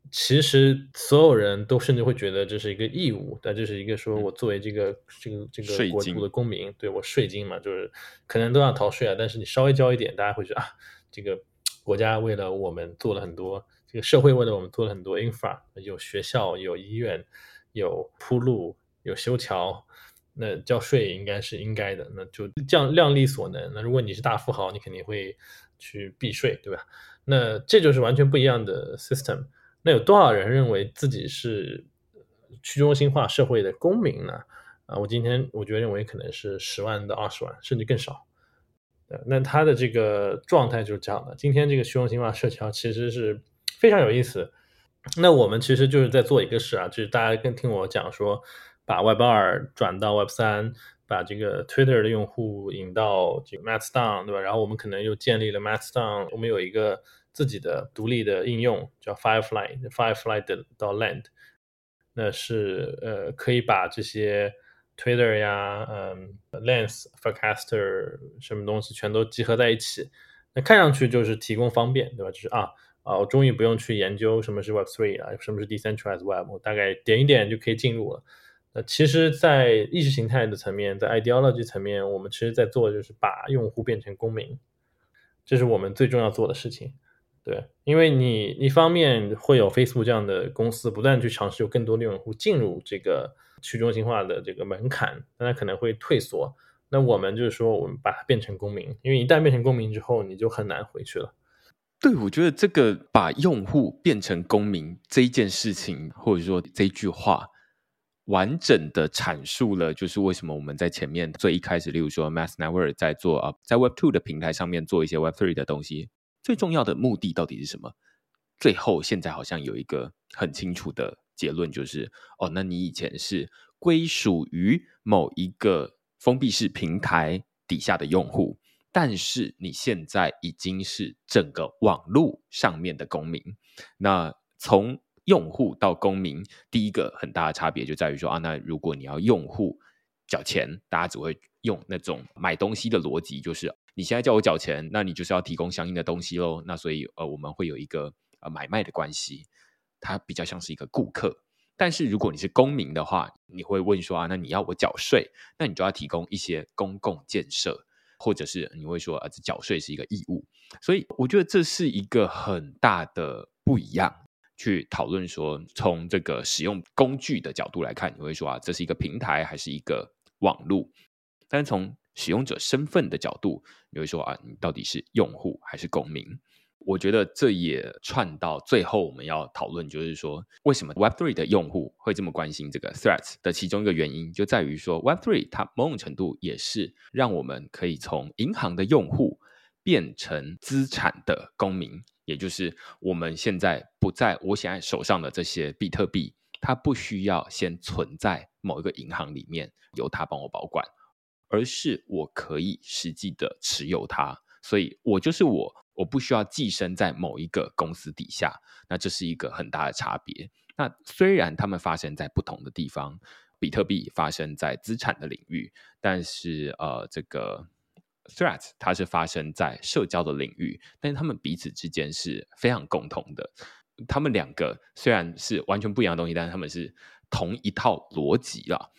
S2: 其实所有人都甚至会觉得这是一个义务，但这是一个说我作为这个、嗯、这个这个国度的公民，对我税金嘛，就是可能都要逃税啊，但是你稍微交一点，大家会觉得啊，这个国家为了我们做了很多。这个社会为了我们做了很多 infra，有学校、有医院、有铺路、有修桥，那交税应该是应该的，那就这样量力所能。那如果你是大富豪，你肯定会去避税，对吧？那这就是完全不一样的 system。那有多少人认为自己是去中心化社会的公民呢？啊，我今天我觉得认为可能是十万到二十万，甚至更少。那他的这个状态就是这样的。今天这个去中心化社交其实是。非常有意思，那我们其实就是在做一个事啊，就是大家跟听我讲说，把 Web 二转到 Web 三，把这个 Twitter 的用户引到这个 Mastodon，对吧？然后我们可能又建立了 Mastodon，我们有一个自己的独立的应用叫 Firefly，Firefly 的到 Land，那是呃可以把这些 Twitter 呀、嗯 Lens，Forecaster 什么东西全都集合在一起，那看上去就是提供方便，对吧？就是啊。啊，我终于不用去研究什么是 Web3 啊，什么是 Decentralized Web，我大概点一点就可以进入了。那其实，在意识形态的层面，在 ideology 层面，我们其实在做的就是把用户变成公民，这是我们最重要做的事情。对，因为你一方面会有 Facebook 这样的公司不断去尝试有更多的用户进入这个去中心化的这个门槛，但它可能会退缩。那我们就是说，我们把它变成公民，因为一旦变成公民之后，你就很难回去了。
S1: 对，我觉得这个把用户变成公民这一件事情，或者说这一句话，完整的阐述了，就是为什么我们在前面最一开始，例如说 Mass Network 在做啊，在 Web Two 的平台上面做一些 Web Three 的东西，最重要的目的到底是什么？最后现在好像有一个很清楚的结论，就是哦，那你以前是归属于某一个封闭式平台底下的用户。但是你现在已经是整个网络上面的公民。那从用户到公民，第一个很大的差别就在于说啊，那如果你要用户缴钱，大家只会用那种买东西的逻辑，就是你现在叫我缴钱，那你就是要提供相应的东西喽。那所以呃，我们会有一个呃买卖的关系，它比较像是一个顾客。但是如果你是公民的话，你会问说啊，那你要我缴税，那你就要提供一些公共建设。或者是你会说啊，这缴税是一个义务，所以我觉得这是一个很大的不一样。去讨论说，从这个使用工具的角度来看，你会说啊，这是一个平台还是一个网络？但是从使用者身份的角度，你会说啊，你到底是用户还是公民？我觉得这也串到最后，我们要讨论，就是说，为什么 Web Three 的用户会这么关心这个 threats 的其中一个原因，就在于说 Web Three 它某种程度也是让我们可以从银行的用户变成资产的公民，也就是我们现在不在我现在手上的这些比特币，它不需要先存在某一个银行里面，由它帮我保管，而是我可以实际的持有它，所以我就是我。我不需要寄生在某一个公司底下，那这是一个很大的差别。那虽然他们发生在不同的地方，比特币发生在资产的领域，但是呃，这个 threat 它是发生在社交的领域，但是他们彼此之间是非常共同的。他们两个虽然是完全不一样的东西，但是他们是同一套逻辑了。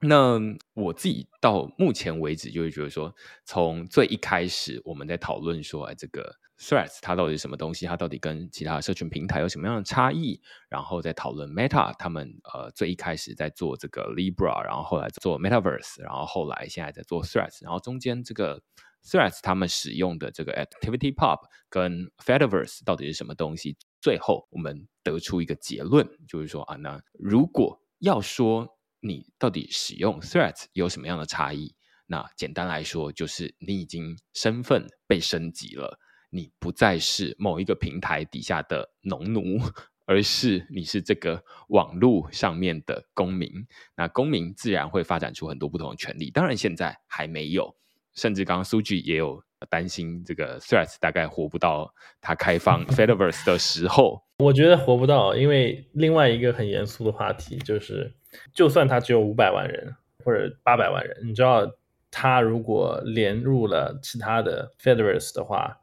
S1: 那我自己到目前为止就会觉得说，从最一开始我们在讨论说，哎，这个 Threads 它到底是什么东西？它到底跟其他社群平台有什么样的差异？然后在讨论 Meta 他们呃最一开始在做这个 Libra，然后后来做 Metaverse，然后后来现在在做 Threads，然后中间这个 Threads 他们使用的这个 Activity Pub 跟 Fediverse 到底是什么东西？最后我们得出一个结论，就是说啊，那如果要说你到底使用 Threads 有什么样的差异，那简单来说就是你已经身份被升级了，你不再是某一个平台底下的农奴。而是你是这个网络上面的公民，那公民自然会发展出很多不同的权利。当然现在还没有，甚至刚刚苏剧也有担心，这个 Threads 大概活不到它开放 Fediverse 的时候。
S2: 我觉得活不到，因为另外一个很严肃的话题就是，就算它只有五百万人或者八百万人，你知道，它如果连入了其他的 Fediverse 的话，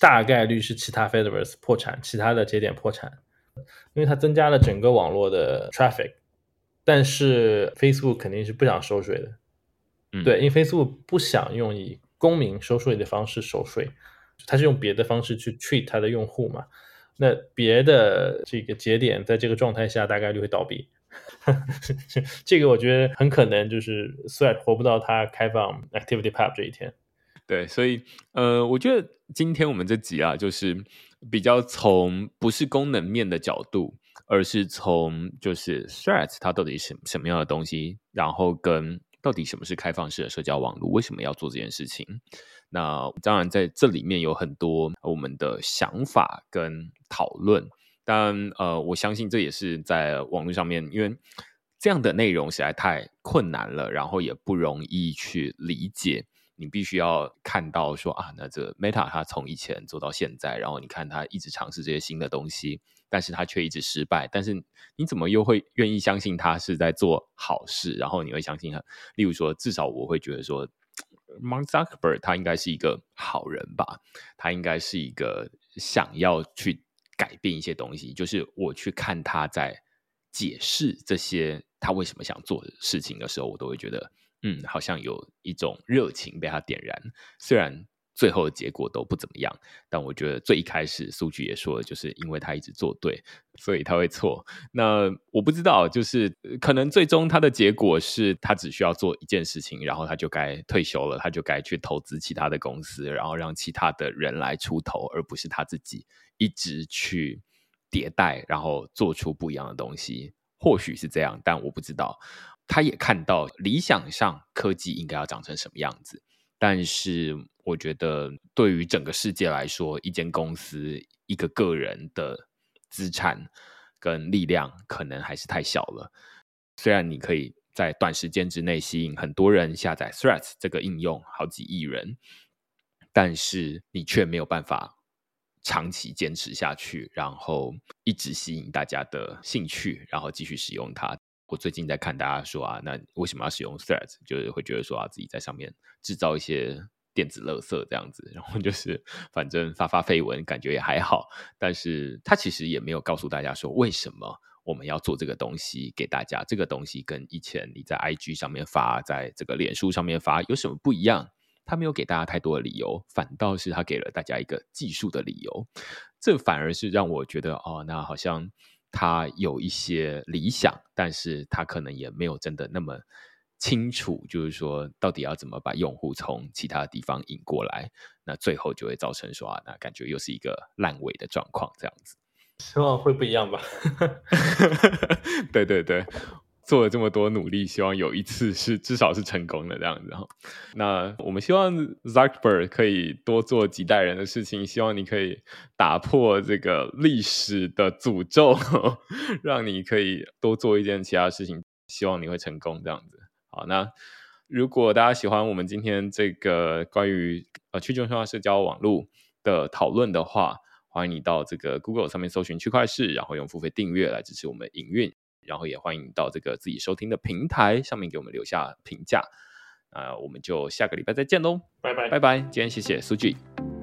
S2: 大概率是其他 Fediverse 破产，其他的节点破产。因为它增加了整个网络的 traffic，但是 Facebook 肯定是不想收税的，嗯，对，因为 Facebook 不想用以公民收税的方式收税，它是用别的方式去 treat 它的用户嘛。那别的这个节点在这个状态下大概率会倒闭，这个我觉得很可能就是 Threads 活不到它开放 Activity Pub 这一天。
S1: 对，所以呃，我觉得今天我们这集啊，就是。比较从不是功能面的角度，而是从就是 Threads 它到底是什么样的东西，然后跟到底什么是开放式的社交网络，为什么要做这件事情？那当然在这里面有很多我们的想法跟讨论，但呃，我相信这也是在网络上面，因为这样的内容实在太困难了，然后也不容易去理解。你必须要看到说啊，那这 Meta 它从以前做到现在，然后你看它一直尝试这些新的东西，但是它却一直失败。但是你怎么又会愿意相信它是在做好事？然后你会相信它？例如说，至少我会觉得说，Mark Zuckerberg 他应该是一个好人吧？他应该是一个想要去改变一些东西。就是我去看他在解释这些他为什么想做的事情的时候，我都会觉得。嗯，好像有一种热情被他点燃，虽然最后的结果都不怎么样，但我觉得最一开始数据也说，就是因为他一直做对，所以他会错。那我不知道，就是可能最终他的结果是他只需要做一件事情，然后他就该退休了，他就该去投资其他的公司，然后让其他的人来出头，而不是他自己一直去迭代，然后做出不一样的东西。或许是这样，但我不知道。他也看到理想上科技应该要长成什么样子，但是我觉得对于整个世界来说，一间公司一个个人的资产跟力量可能还是太小了。虽然你可以在短时间之内吸引很多人下载 Threads 这个应用，好几亿人，但是你却没有办法长期坚持下去，然后一直吸引大家的兴趣，然后继续使用它。我最近在看大家说啊，那为什么要使用 Threads？就是会觉得说啊，自己在上面制造一些电子垃圾这样子，然后就是反正发发绯闻，感觉也还好。但是他其实也没有告诉大家说，为什么我们要做这个东西给大家。这个东西跟以前你在 IG 上面发，在这个脸书上面发有什么不一样？他没有给大家太多的理由，反倒是他给了大家一个技术的理由。这反而是让我觉得哦，那好像。他有一些理想，但是他可能也没有真的那么清楚，就是说到底要怎么把用户从其他地方引过来，那最后就会造成说啊，那感觉又是一个烂尾的状况，这样子。
S2: 希望会不一样吧？
S1: 对 对对。做了这么多努力，希望有一次是 至少是成功的这样子哈。那我们希望 Zuckerberg 可以多做几代人的事情，希望你可以打破这个历史的诅咒，让你可以多做一件其他事情。希望你会成功这样子。好，那如果大家喜欢我们今天这个关于呃去中心化社交网络的讨论的话，欢迎你到这个 Google 上面搜寻区块势，然后用付费订阅来支持我们营运。然后也欢迎到这个自己收听的平台上面给我们留下评价，呃我们就下个礼拜再见喽，
S2: 拜拜，
S1: 拜拜，今天谢谢苏句。